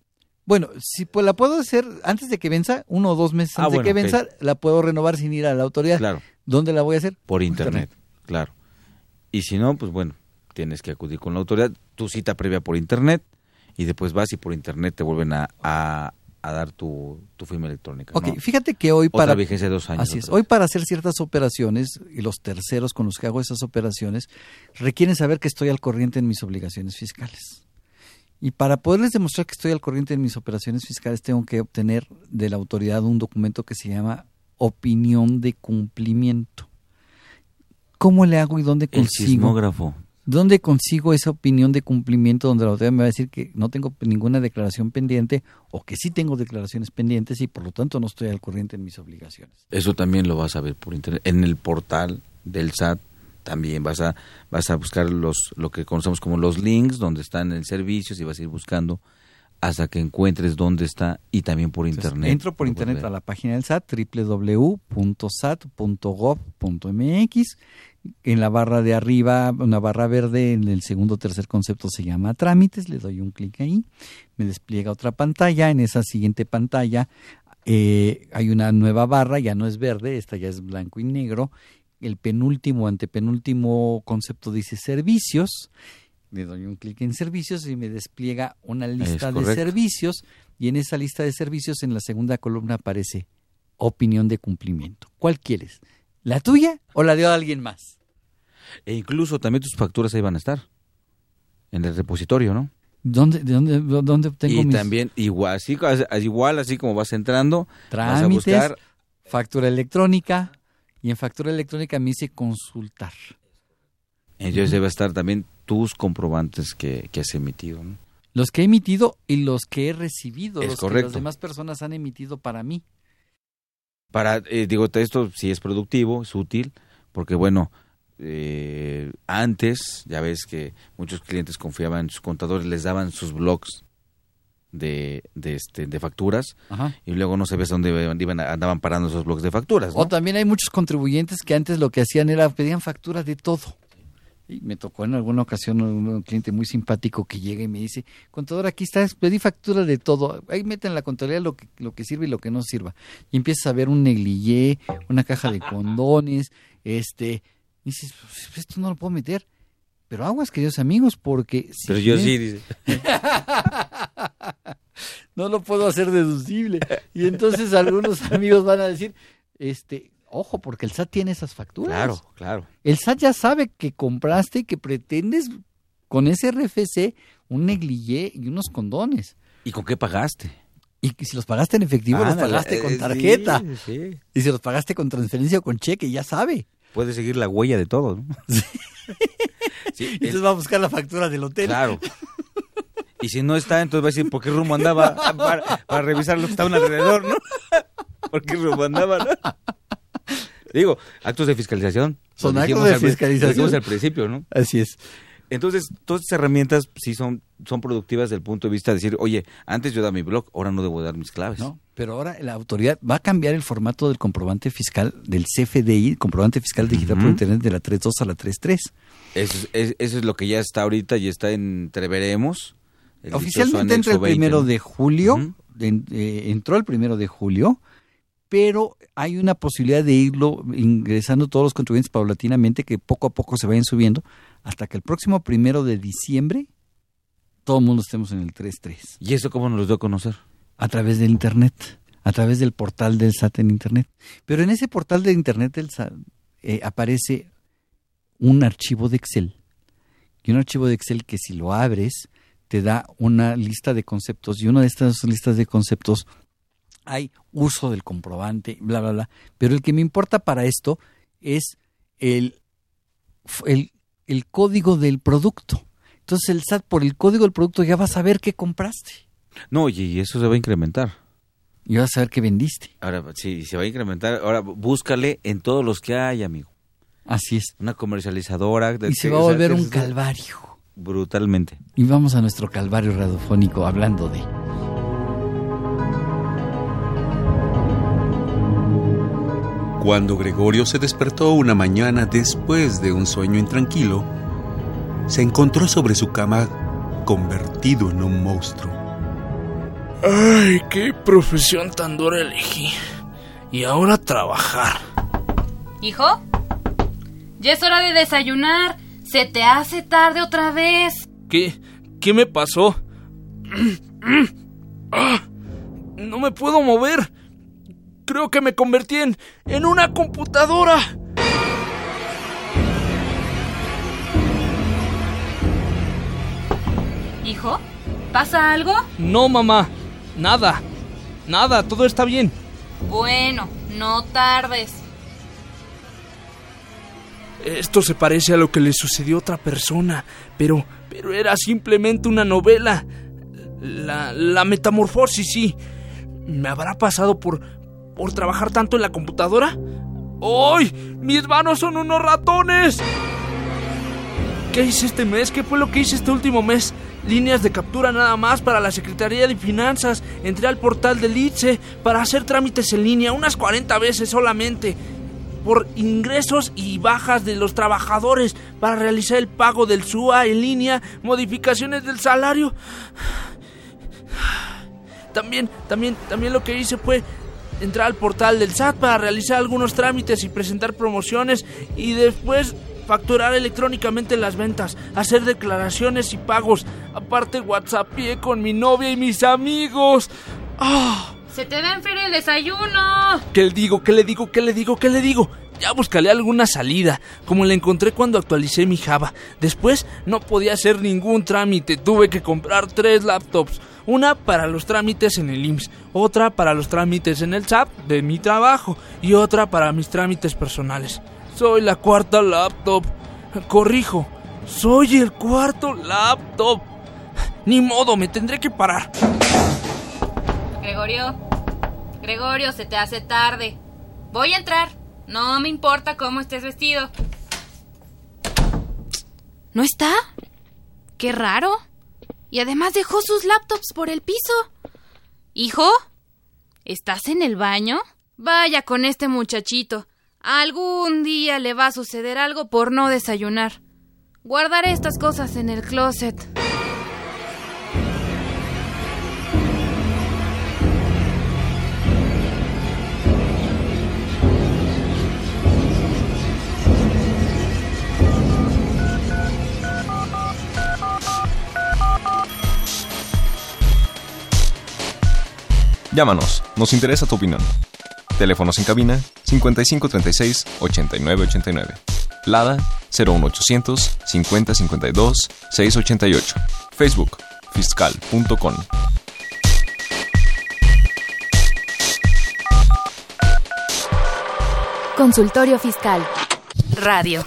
A: Bueno, si pues la puedo hacer antes de que venza, uno o dos meses
B: Ah,
A: antes
B: bueno,
A: de que venza, la puedo renovar sin ir a la autoridad.
B: Claro,
A: ¿Dónde la voy a hacer?
B: por internet. Claro. Y si no, pues bueno, tienes que acudir con la autoridad. Tu cita previa por internet. Y después vas y por internet te vuelven a, a, a dar tu, tu firma electrónica.
A: Ok,
B: ¿no?
A: fíjate que hoy
B: Otra
A: para
B: vigencia de dos años.
A: Así es.
B: otra
A: Hoy para hacer ciertas operaciones y los terceros con los que hago esas operaciones requieren saber que estoy al corriente en mis obligaciones fiscales. Y para poderles demostrar que estoy al corriente en mis operaciones fiscales tengo que obtener de la autoridad un documento que se llama opinión de cumplimiento. ¿Cómo le hago y dónde
B: El
A: consigo?
B: sismógrafo.
A: ¿Dónde consigo esa opinión de cumplimiento donde la autoridad me va a decir que no tengo ninguna declaración pendiente o que sí tengo declaraciones pendientes y por lo tanto no estoy al corriente en mis obligaciones?
B: Eso también lo vas a ver por internet. En el portal del SAT también vas a vas a buscar los lo que conocemos como los links donde están en servicios y vas a ir buscando hasta que encuentres dónde está y también por
A: Entonces,
B: internet.
A: entro por internet a la página del SAT, www.sat.gov.mx. En la barra de arriba, una barra verde, en el segundo o tercer concepto se llama trámites, le doy un clic ahí, me despliega otra pantalla, en esa siguiente pantalla eh, hay una nueva barra, ya no es verde, esta ya es blanco y negro, el penúltimo, antepenúltimo concepto dice servicios, le doy un clic en servicios y me despliega una lista de servicios y en esa lista de servicios en la segunda columna aparece opinión de cumplimiento. ¿Cuál quieres? ¿La tuya o la de alguien más?
B: E incluso también tus facturas ahí van a estar en el repositorio, ¿no?
A: ¿Dónde, de dónde, dónde obtengo
B: y
A: mis
B: también igual así, igual así como vas entrando, vas a
A: trámites,
B: buscar
A: factura electrónica y en factura electrónica me dice consultar.
B: entonces debe estar también tus comprobantes que, que has emitido, ¿no?
A: Los que he emitido y los que he recibido,
B: Es
A: los que
B: correcto.
A: las demás personas han emitido para mí.
B: Para, eh, digo, esto sí es productivo, es útil, porque bueno, eh, antes, ya ves que muchos clientes confiaban en sus contadores, les daban sus blogs de, de, este, de facturas
A: Ajá.
B: y luego no sabías dónde iban, andaban parando esos blogs de facturas. ¿no?
A: O también hay muchos contribuyentes que antes lo que hacían era pedían factura de todo. Y me tocó en alguna ocasión un cliente muy simpático que llega y me dice, contador, aquí está, pedí factura de todo. Ahí meten en la contabilidad lo que, lo que sirve y lo que no sirva. Y empiezas a ver un negligé, una caja de condones, este... Y dices, pues, esto no lo puedo meter. Pero aguas, queridos amigos, porque...
B: Si Pero yo sí, dice.
A: no lo puedo hacer deducible. Y entonces algunos amigos van a decir, este, ojo, porque el SAT tiene esas facturas.
B: Claro, claro.
A: El SAT ya sabe que compraste y que pretendes con ese RFC un negligé y unos condones.
B: ¿Y con qué pagaste?
A: Y si los pagaste en efectivo, los pagaste con eh, tarjeta. Y si los pagaste con transferencia o con cheque, ya sabe.
B: Puede seguir la huella de todo. ¿no?
A: Sí. Entonces va a buscar la factura del hotel.
B: Claro. Y si no está, entonces va a decir por qué rumbo andaba para, revisar lo que estaban alrededor, ¿no? ¿Por qué rumbo andaba, no? Digo, actos de fiscalización.
A: Son actos de fiscalización.
B: al principio, ¿no?
A: Así es.
B: Entonces, todas estas herramientas sí son, son productivas desde el punto de vista de decir, oye, antes yo daba mi blog, ahora no debo dar mis claves.
A: No, pero ahora la autoridad va a cambiar el formato del comprobante fiscal del CFDI, comprobante fiscal digital por Internet de la 3.2 a la 3.3.
B: Eso es, eso es lo que ya está ahorita y está entreveremos.
A: Oficialmente entra el primero de julio, eh, entró el primero de julio, pero hay una posibilidad de irlo ingresando todos los contribuyentes paulatinamente que poco a poco se vayan subiendo hasta que el próximo primero de diciembre todo el mundo estemos en el 3.3.
B: ¿Y eso cómo nos lo dio a conocer?
A: A través del Internet, a través del portal del SAT en Internet. Pero en ese portal de Internet del SAT eh, aparece un archivo de Excel. Y un archivo de Excel que si lo abres te da una lista de conceptos y una de estas listas de conceptos hay uso del comprobante, bla, bla, bla. Pero el que me importa para esto es el, el, el código del producto. Entonces el SAT por el código del producto ya va a saber qué compraste.
B: No, y eso se va a incrementar.
A: Y vas a saber qué vendiste.
B: Ahora, sí, se va a incrementar. Ahora, búscale en todos los que hay, amigo.
A: Así es.
B: Una comercializadora.
A: y se va a volver un calvario.
B: Brutalmente.
A: Y vamos a nuestro calvario radiofónico hablando de...
E: Cuando Gregorio se despertó una mañana después de un sueño intranquilo, se encontró sobre su cama convertido en un monstruo.
I: ¡Ay, qué profesión tan dura elegí! Y ahora trabajar.
J: ¿Hijo? Ya es hora de desayunar. Se te hace tarde otra vez.
I: ¿Qué? ¿Qué me pasó? ¡Ah! No me puedo mover. Creo que me convertí en, en una computadora.
J: ¿Hijo? ¿Pasa algo?
I: No, mamá. Nada. Nada, todo está bien.
J: Bueno, no tardes.
I: Esto se parece a lo que le sucedió a otra persona, pero, pero era simplemente una novela. La, la metamorfosis, sí. ¿Me habrá pasado por, por trabajar tanto en la computadora? ¡Ay! ¡Mis manos son unos ratones! ¿Qué hice este mes? ¿Qué fue lo que hice este último mes? Líneas de captura nada más para la Secretaría de Finanzas. Entré al portal del ITSE para hacer trámites en línea unas 40 veces solamente por ingresos y bajas de los trabajadores para realizar el pago del SUA en línea, modificaciones del salario. También, también, también lo que hice fue entrar al portal del SAT para realizar algunos trámites y presentar promociones y después facturar electrónicamente las ventas, hacer declaraciones y pagos. Aparte WhatsApp con mi novia y mis amigos. ¡Ah!
J: ¡Se te va a enfriar el desayuno!
I: ¿Qué le digo? ¿Qué le digo? ¿Qué le digo? ¿Qué le digo? Ya buscaré alguna salida, como la encontré cuando actualicé mi Java. Después no podía hacer ningún trámite, tuve que comprar tres laptops. Una para los trámites en el IMSS, otra para los trámites en el SAP de mi trabajo y otra para mis trámites personales. Soy la cuarta laptop. Corrijo, soy el cuarto laptop. Ni modo, me tendré que parar.
J: Gregorio, Gregorio, se te hace tarde. Voy a entrar. No me importa cómo estés vestido. ¿No está? Qué raro. Y además dejó sus laptops por el piso. Hijo, ¿estás en el baño? Vaya con este muchachito. Algún día le va a suceder algo por no desayunar. Guardaré estas cosas en el closet.
D: Llámanos, nos interesa tu opinión. Teléfonos en cabina 5536 8989. Lada 01800 5052 688. Facebook fiscal.com.
F: Consultorio Fiscal. Radio.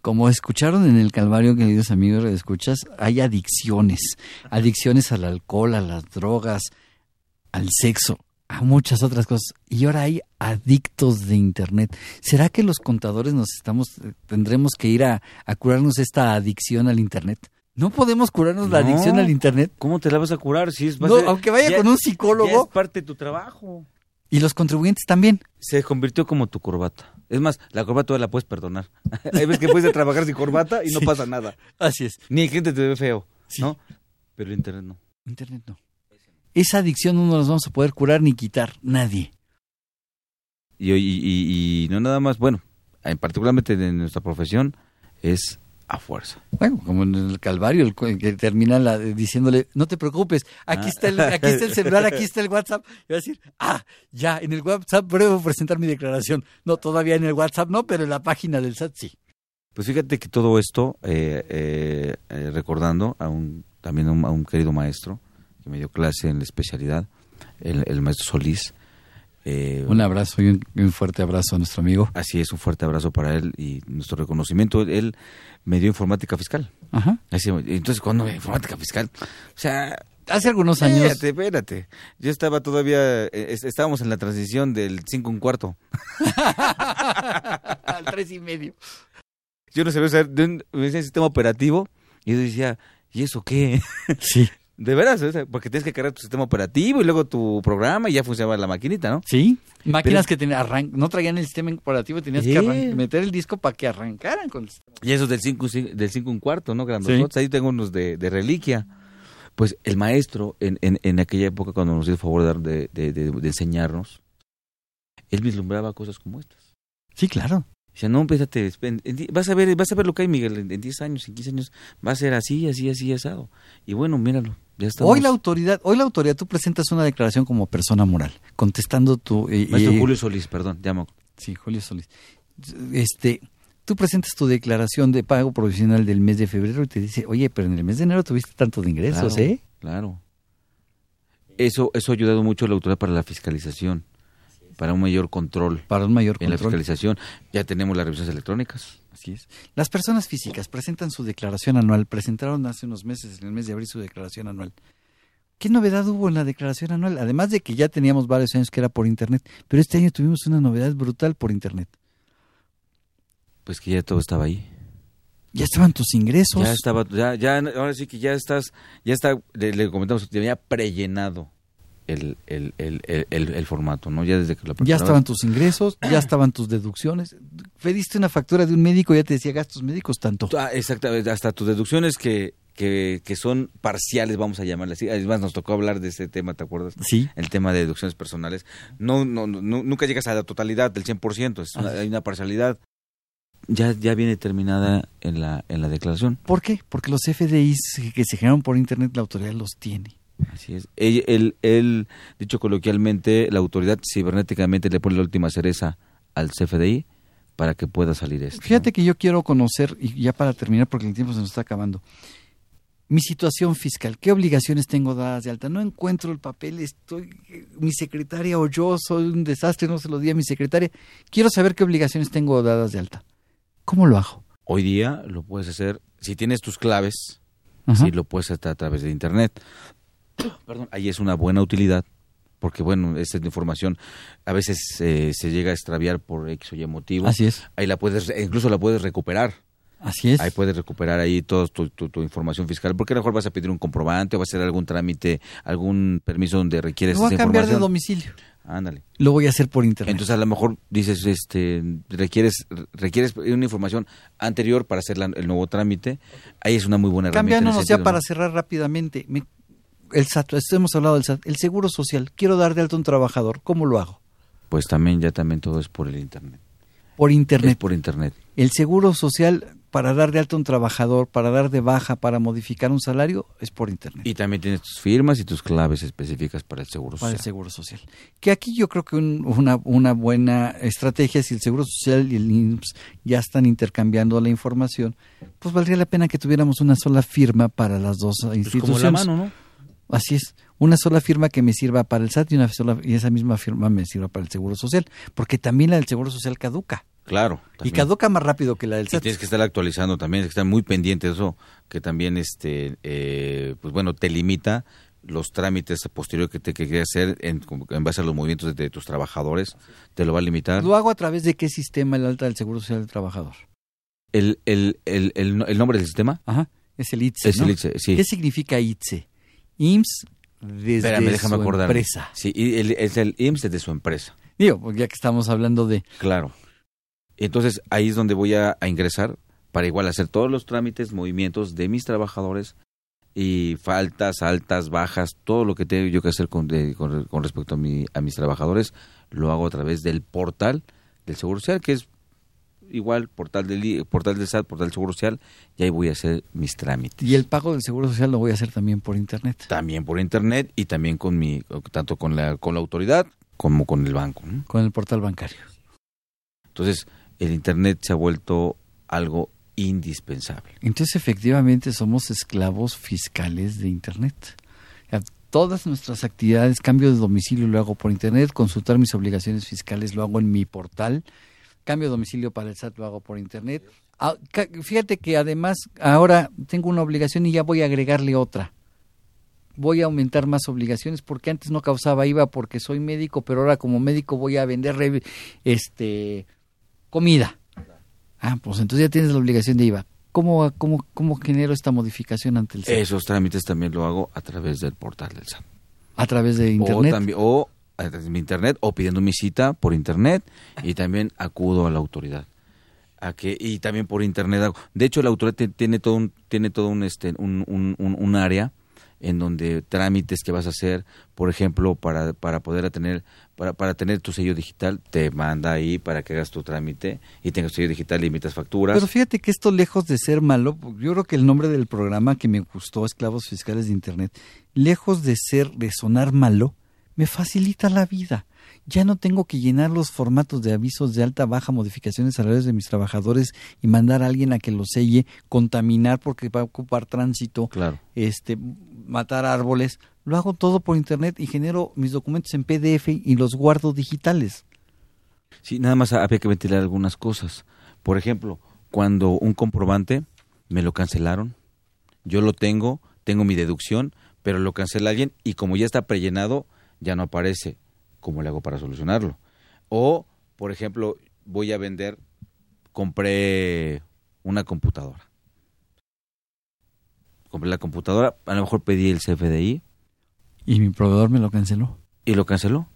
A: Como escucharon en el Calvario, queridos amigos de escuchas, hay adicciones. Adicciones al alcohol, a las drogas, al sexo, a muchas otras cosas. Y ahora hay adictos de Internet. ¿Será que los contadores nos estamos, tendremos que ir a, curarnos esta adicción al Internet? No podemos curarnos la adicción al Internet.
B: ¿Cómo te la vas a curar? Si es,
A: no, aunque vaya con un psicólogo.
B: es parte de tu trabajo.
A: Y los contribuyentes también.
B: Se convirtió como tu corbata. Es más, la corbata todavía la puedes perdonar. Hay veces que puedes trabajar sin corbata y no pasa nada.
A: Así es.
B: Ni el cliente te ve feo, ¿no? Pero el internet no.
A: Internet no. Esa adicción no nos vamos a poder curar ni quitar, nadie.
B: Y, y, y no nada más, bueno, particularmente en nuestra profesión, es a fuerza.
A: Bueno, como en el Calvario, el que termina la, diciéndole, no te preocupes, aquí, ah. está el, aquí está el celular, aquí está el WhatsApp. Y va a decir, ah, ya, en el WhatsApp puedo presentar mi declaración. No, todavía en el WhatsApp no, pero en la página del SAT sí.
B: Pues fíjate que todo esto, eh, eh, eh, recordando a un, también a un, querido maestro que me dio clase en la especialidad, el maestro Solís,
A: eh, un abrazo y un, fuerte abrazo a nuestro amigo.
B: Así es, un fuerte abrazo para él y nuestro reconocimiento. Él me dio informática fiscal.
A: Ajá.
B: entonces, ¿cuándo informática fiscal? O sea...
A: Hace algunos años.
B: Espérate, espérate. Yo estaba todavía, eh, estábamos en la transición del 5 un cuarto.
A: Al 3 y medio.
B: Yo no sabía usar, me decía sistema operativo y yo decía, ¿y eso qué?
A: Sí.
B: De veras, porque tienes que cargar tu sistema operativo y luego tu programa y ya funcionaba la maquinita, ¿no?
A: Sí, máquinas que no traían el sistema operativo, tenías que meter el disco para que arrancaran con el sistema.
B: Y esos del 5 del cinco un cuarto, ¿no? Grandes Ahí tengo unos de, reliquia. Pues el maestro, en, en, en, aquella época, cuando nos dio el favor de, de, de enseñarnos, él vislumbraba cosas como estas.
A: Sí, claro.
B: Dice, no, empézate, vas a ver, vas a ver lo que hay, Miguel, en, 10 años, en 15 años, va a ser así, así, así, asado. Y bueno, míralo,
A: Hoy la autoridad, hoy la autoridad, tú presentas una declaración como persona moral, contestando tu...
B: Eh, Maestro eh, Julio Solís, perdón, llamo.
A: Sí, Julio Solís. Este, tú presentas tu declaración de pago provisional del mes de febrero y te dice, oye, pero en el mes de enero tuviste tanto de ingresos, ¿eh?
B: Claro. Eso, eso ha ayudado mucho a la autoridad para la fiscalización, para un mayor control.
A: Para un mayor
B: control. En la fiscalización. Ya tenemos las revisiones electrónicas.
A: Así es. Las personas físicas presentan su declaración anual. Presentaron hace unos meses, en el mes de abril, su declaración anual. ¿Qué novedad hubo en la declaración anual? Además de que ya teníamos varios años que era por Internet, pero este año tuvimos una novedad brutal por Internet.
B: Pues que ya todo estaba ahí.
A: Ya estaban tus ingresos.
B: Ya estaba, ya, ya, ahora sí que ya estás, ya está, le, le comentamos, te había prellenado el, el, el, el, formato, ¿no? Ya desde que
A: Ya estaban tus ingresos, ya estaban tus deducciones. Pediste una factura de un médico, ya te decía gastos médicos tanto.
B: Ah, exactamente, hasta tus deducciones que, que, que son parciales, vamos a llamarlas así. Además, nos tocó hablar de ese tema, ¿te acuerdas?
A: Sí.
B: El tema de deducciones personales. No, no, nunca llegas a la totalidad del 100%, es hay una parcialidad. Ya, ya viene terminada en la, en la declaración.
A: ¿Por qué? Porque los FDIs que se generaron por Internet, la autoridad los tiene.
B: Así es. Él, él, dicho coloquialmente, la autoridad cibernéticamente le pone la última cereza al CFDI para que pueda salir esto.
A: Fíjate que yo quiero conocer, y ya para terminar, porque el tiempo se nos está acabando, mi situación fiscal, qué obligaciones tengo dadas de alta. No encuentro el papel, estoy, mi secretaria o yo soy un desastre, no se lo di a mi secretaria. Quiero saber qué obligaciones tengo dadas de alta. ¿Cómo lo hago?
B: Hoy día lo puedes hacer, si tienes tus claves, si lo puedes hacer a través de Internet. perdón, ahí es una buena utilidad, porque bueno, esa información a veces eh, se llega a extraviar por X o Y motivo.
A: Así es.
B: Ahí la puedes, incluso la puedes recuperar.
A: Así es.
B: Ahí puedes recuperar ahí toda tu, tu, tu, información fiscal, porque a lo mejor vas a pedir un comprobante o vas a hacer algún trámite, algún permiso donde requieres
A: voy a
B: esa
A: cambiar de
B: información.
A: domicilio.
B: Ándale.
A: Lo voy a hacer por internet.
B: Entonces a lo mejor dices, este, requieres, requieres una información anterior para hacer la- el nuevo trámite. Ahí es una muy buena herramienta. en
A: Cambiándonos ya para cerrar rápidamente. me- el SAT, hemos hablado del SAT, el seguro social. Quiero dar de alta a un trabajador. ¿Cómo lo hago?
B: Pues también ya también todo es por el internet.
A: Por
B: Es
A: internet.
B: por internet.
A: El seguro social para dar de alta a un trabajador, para dar de baja, para modificar un salario, es por internet.
B: Y también tienes tus firmas y tus claves específicas para el seguro
A: para
B: social.
A: el seguro social. Que aquí yo creo que un- una, una buena estrategia, si el seguro social y el IMSS ya están intercambiando la información, pues valdría la pena que tuviéramos una sola firma para las dos
B: Pues
A: instituciones.
B: como la mano, ¿no?
A: Así es, una sola firma que me sirva para el SAT y, una sola, y esa misma firma me sirva para el seguro social, porque también la del seguro social caduca.
B: Claro.
A: Y
B: también.
A: caduca más rápido que la del
B: Y
A: SAT.
B: tienes que estar actualizando también, tienes que estar muy pendiente de eso, que también, este, eh, pues bueno, te limita los trámites posteriores que te que quieras hacer en, en base a los movimientos de, de tus trabajadores, te lo va a limitar.
A: ¿Lo hago a través de qué sistema el alta del seguro social del trabajador?
B: El, el, el, el, el nombre del sistema
A: Ajá, es el ITSE.
B: es
A: ¿no?
B: el ITSE, sí.
A: ¿Qué significa ITSE? IMSS desde
B: Espérame, déjame
A: su empresa.
B: Sí, y el- es el IMSS desde su empresa.
A: Digo, porque ya que estamos hablando de...
B: Claro. Entonces ahí es donde voy a, a ingresar para igual hacer todos los trámites, movimientos de mis trabajadores y faltas, altas, bajas, todo lo que tengo yo que hacer con, de- con, con respecto a, mi, a mis trabajadores, lo hago a través del portal del Seguro Social, que es igual portal del, portal del SAT, portal del Seguro Social, y ahí voy a hacer mis trámites.
A: Y el pago del seguro social lo voy a hacer también por internet.
B: También por internet y también con mi, tanto con la, con la autoridad como con el banco. ¿no?
A: Con el portal bancario.
B: Entonces, el internet se ha vuelto algo indispensable.
A: Entonces, efectivamente, somos esclavos fiscales de Internet. Todas nuestras actividades, cambio de domicilio lo hago por Internet, consultar mis obligaciones fiscales lo hago en mi portal, cambio de domicilio para el SAT lo hago por Internet. Ah, Fíjate que además ahora tengo una obligación y ya voy a agregarle otra. Voy a aumentar más obligaciones porque antes no causaba IVA porque soy médico, pero ahora como médico voy a vender este comida. Ah, pues entonces ya tienes la obligación de IVA. ¿Cómo, cómo, cómo genero esta modificación ante el SAT?
B: Esos trámites también lo hago a través del portal del SAT.
A: A través de Internet.
B: O, también, o a través de mi internet, o pidiendo mi cita por internet, y también acudo a la autoridad. A que, y también por internet hago. De hecho, la autoridad tiene todo un, tiene todo un, este, un, un, un- área en donde trámites que vas a hacer, por ejemplo, para, para poder tener, para, para tener tu sello digital, te manda ahí para que hagas tu trámite y tengas sello digital y facturas.
A: Pero fíjate que esto lejos de ser malo, yo creo que el nombre del programa que me gustó, Esclavos Fiscales de Internet, lejos de ser, de sonar malo, me facilita la vida. Ya no tengo que llenar los formatos de avisos de alta, baja, modificaciones salariales de mis trabajadores y mandar a alguien a que los selle, contaminar porque va a ocupar tránsito,
B: Claro.
A: este, matar árboles. Lo hago todo por internet y genero mis documentos en PDF y los guardo digitales.
B: Sí, nada más había que ventilar algunas cosas. Por ejemplo, cuando un comprobante me lo cancelaron, yo lo tengo, tengo mi deducción, pero lo cancela alguien y como ya está prellenado, ya no aparece. ¿Cómo le hago para solucionarlo? O, por ejemplo, voy a vender, compré una computadora. Compré la computadora, a lo mejor pedí el CFDI
A: Y mi proveedor me lo canceló.
B: y lo canceló.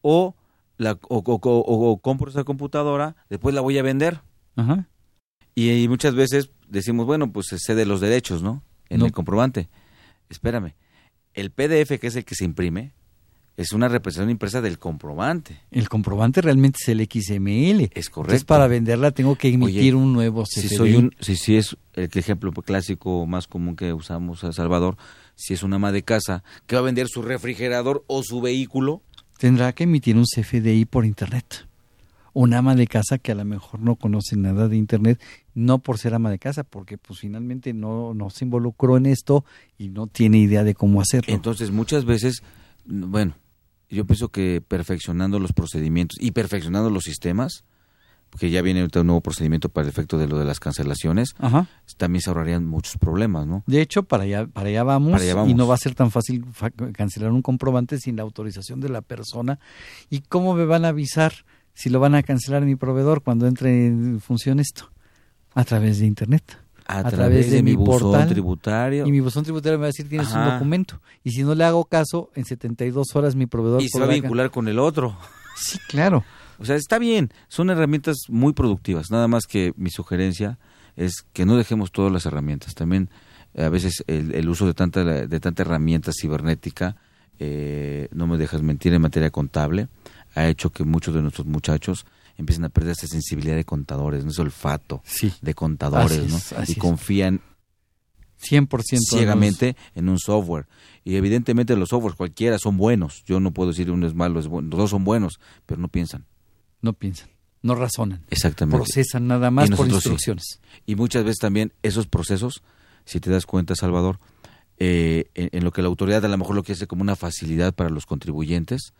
B: O, la, o, o- compro esa computadora, después la voy a vender.
A: Ajá.
B: Y, y muchas veces decimos, bueno, pues se cede los derechos, ¿no? En
A: No.
B: el comprobante. Espérame. El PDF, que es el que se imprime, es una representación impresa del comprobante.
A: El comprobante realmente es el XML.
B: Es correcto.
A: Entonces, para venderla tengo que emitir
B: Oye,
A: un nuevo
B: Si
A: CFDI.
B: soy un, si, si es el ejemplo clásico más común que usamos a Salvador, si es una ama de casa que va a vender su refrigerador o su vehículo,
A: Tendrá que emitir un CFDI por Internet. Un ama de casa que a lo mejor no conoce nada de Internet, no por ser ama de casa, porque pues finalmente no, no se involucró en esto y no tiene idea de cómo hacerlo.
B: Entonces, muchas veces, bueno, yo pienso que perfeccionando los procedimientos y perfeccionando los sistemas, porque ya viene ahorita un nuevo procedimiento para el efecto de lo de las cancelaciones,
A: Ajá.
B: también se ahorrarían muchos problemas, ¿no?
A: De hecho, para allá, para allá vamos,
B: Para allá vamos.
A: y no va a ser tan fácil fa- cancelar un comprobante sin la autorización de la persona. ¿Y cómo me van a avisar si lo van a cancelar mi proveedor cuando entre en función esto? A través de Internet.
B: A, través, de, mi buzón tributario.
A: Y mi buzón tributario me va a decir tienes un documento. Y si no le hago caso, en 72 horas mi proveedor...
B: Y se va a vincular con el otro.
A: Sí, claro.
B: O sea, está bien. Son herramientas muy productivas. Nada más que mi sugerencia es que no dejemos todas las herramientas. También a veces el, uso de tanta, de tanta herramienta cibernética, eh, no me dejas mentir, en materia contable, ha hecho que muchos de nuestros muchachos empiecen a perder esa sensibilidad de contadores, ¿no? ese olfato de contadores, ¿no? y confían
A: 100%
B: ciegamente en un software. Y evidentemente los softwares cualquiera son buenos. Yo no puedo decir uno es malo, es bueno. los dos son buenos, pero no piensan.
A: No piensan, no razonan.
B: Exactamente.
A: Procesan nada más por instrucciones.
B: Y muchas veces también esos procesos, si te das cuenta, Salvador, eh, en, lo que la autoridad a lo mejor lo que hace como una facilidad para los contribuyentes,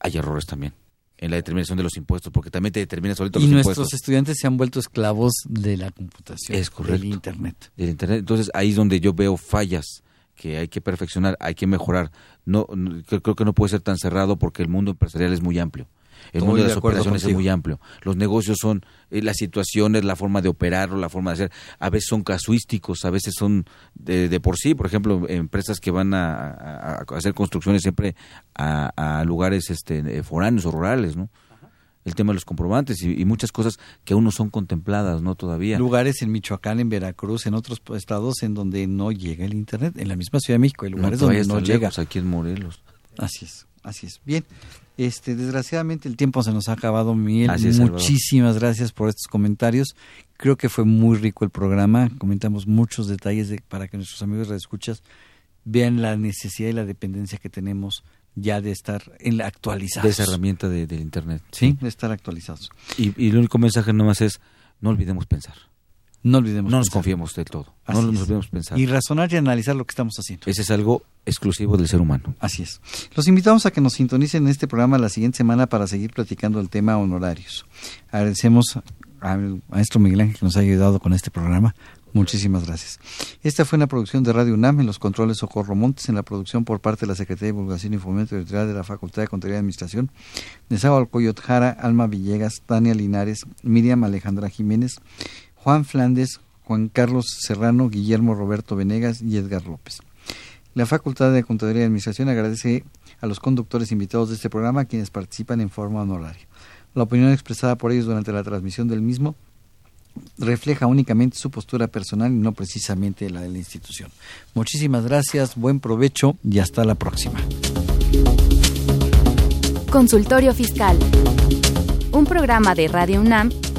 B: hay errores también en la determinación de los impuestos, porque también te determina solito
A: los
B: impuestos.
A: Y nuestros estudiantes se han vuelto esclavos de la computación,
B: es correcto,
A: del Internet.
B: Del Internet. Entonces ahí es donde yo veo fallas que hay que perfeccionar, hay que mejorar. No, creo que no puede ser tan cerrado porque el mundo empresarial es muy amplio. El mundo de las operaciones es muy amplio. Los negocios son eh, las situaciones, la forma de operar o la forma de hacer. A veces son casuísticos, a veces son de, por sí. Por ejemplo, empresas que van a, hacer construcciones siempre a, lugares este, eh, foráneos o rurales, ¿no? el tema de los comprobantes y, muchas cosas que aún no son contempladas, ¿no? Todavía.
A: Lugares en Michoacán, en Veracruz, en otros estados en donde no llega el Internet. En la misma Ciudad de México hay lugares donde no llega.
B: aquí en Morelos.
A: Así es, así es. Bien, este, desgraciadamente el tiempo se nos ha acabado, Miguel. Muchísimas gracias por estos comentarios. Creo que fue muy rico el programa. Comentamos muchos detalles para que nuestros amigos escuchas vean la necesidad y la dependencia que tenemos ya de estar en la actualizados.
B: De esa herramienta de, del Internet.
A: Sí, de estar actualizados.
B: Y, y el único mensaje nomás es, no olvidemos pensar.
A: No olvidemos.
B: No nos confiemos del todo. no nos olvidemos pensar.
A: Y razonar y analizar lo que estamos haciendo.
B: Ese es algo exclusivo del ser humano.
A: Así es. Los invitamos a que nos sintonicen en este programa la siguiente semana para seguir platicando el tema honorarios. Agradecemos al maestro Miguel Ángel que nos ha ayudado con este programa. Muchísimas gracias. Esta fue una producción de Radio UNAM en los controles Socorro Montes, en la producción por parte de la Secretaría de Divulgación y Fomento Editorial de la Facultad de Contaduría y Administración, Coyot Jara, Alma Villegas, Tania Linares, Miriam Alejandra Jiménez, Juan Flandes, Juan Carlos Serrano, Guillermo Roberto Venegas y Edgar López. La Facultad de Contaduría y Administración agradece a los conductores invitados de este programa quienes participan en forma honoraria. La opinión expresada por ellos durante la transmisión del mismo refleja únicamente su postura personal y no precisamente la de la institución. Muchísimas gracias, buen provecho y hasta la próxima.
F: Consultorio Fiscal. Un programa de Radio UNAM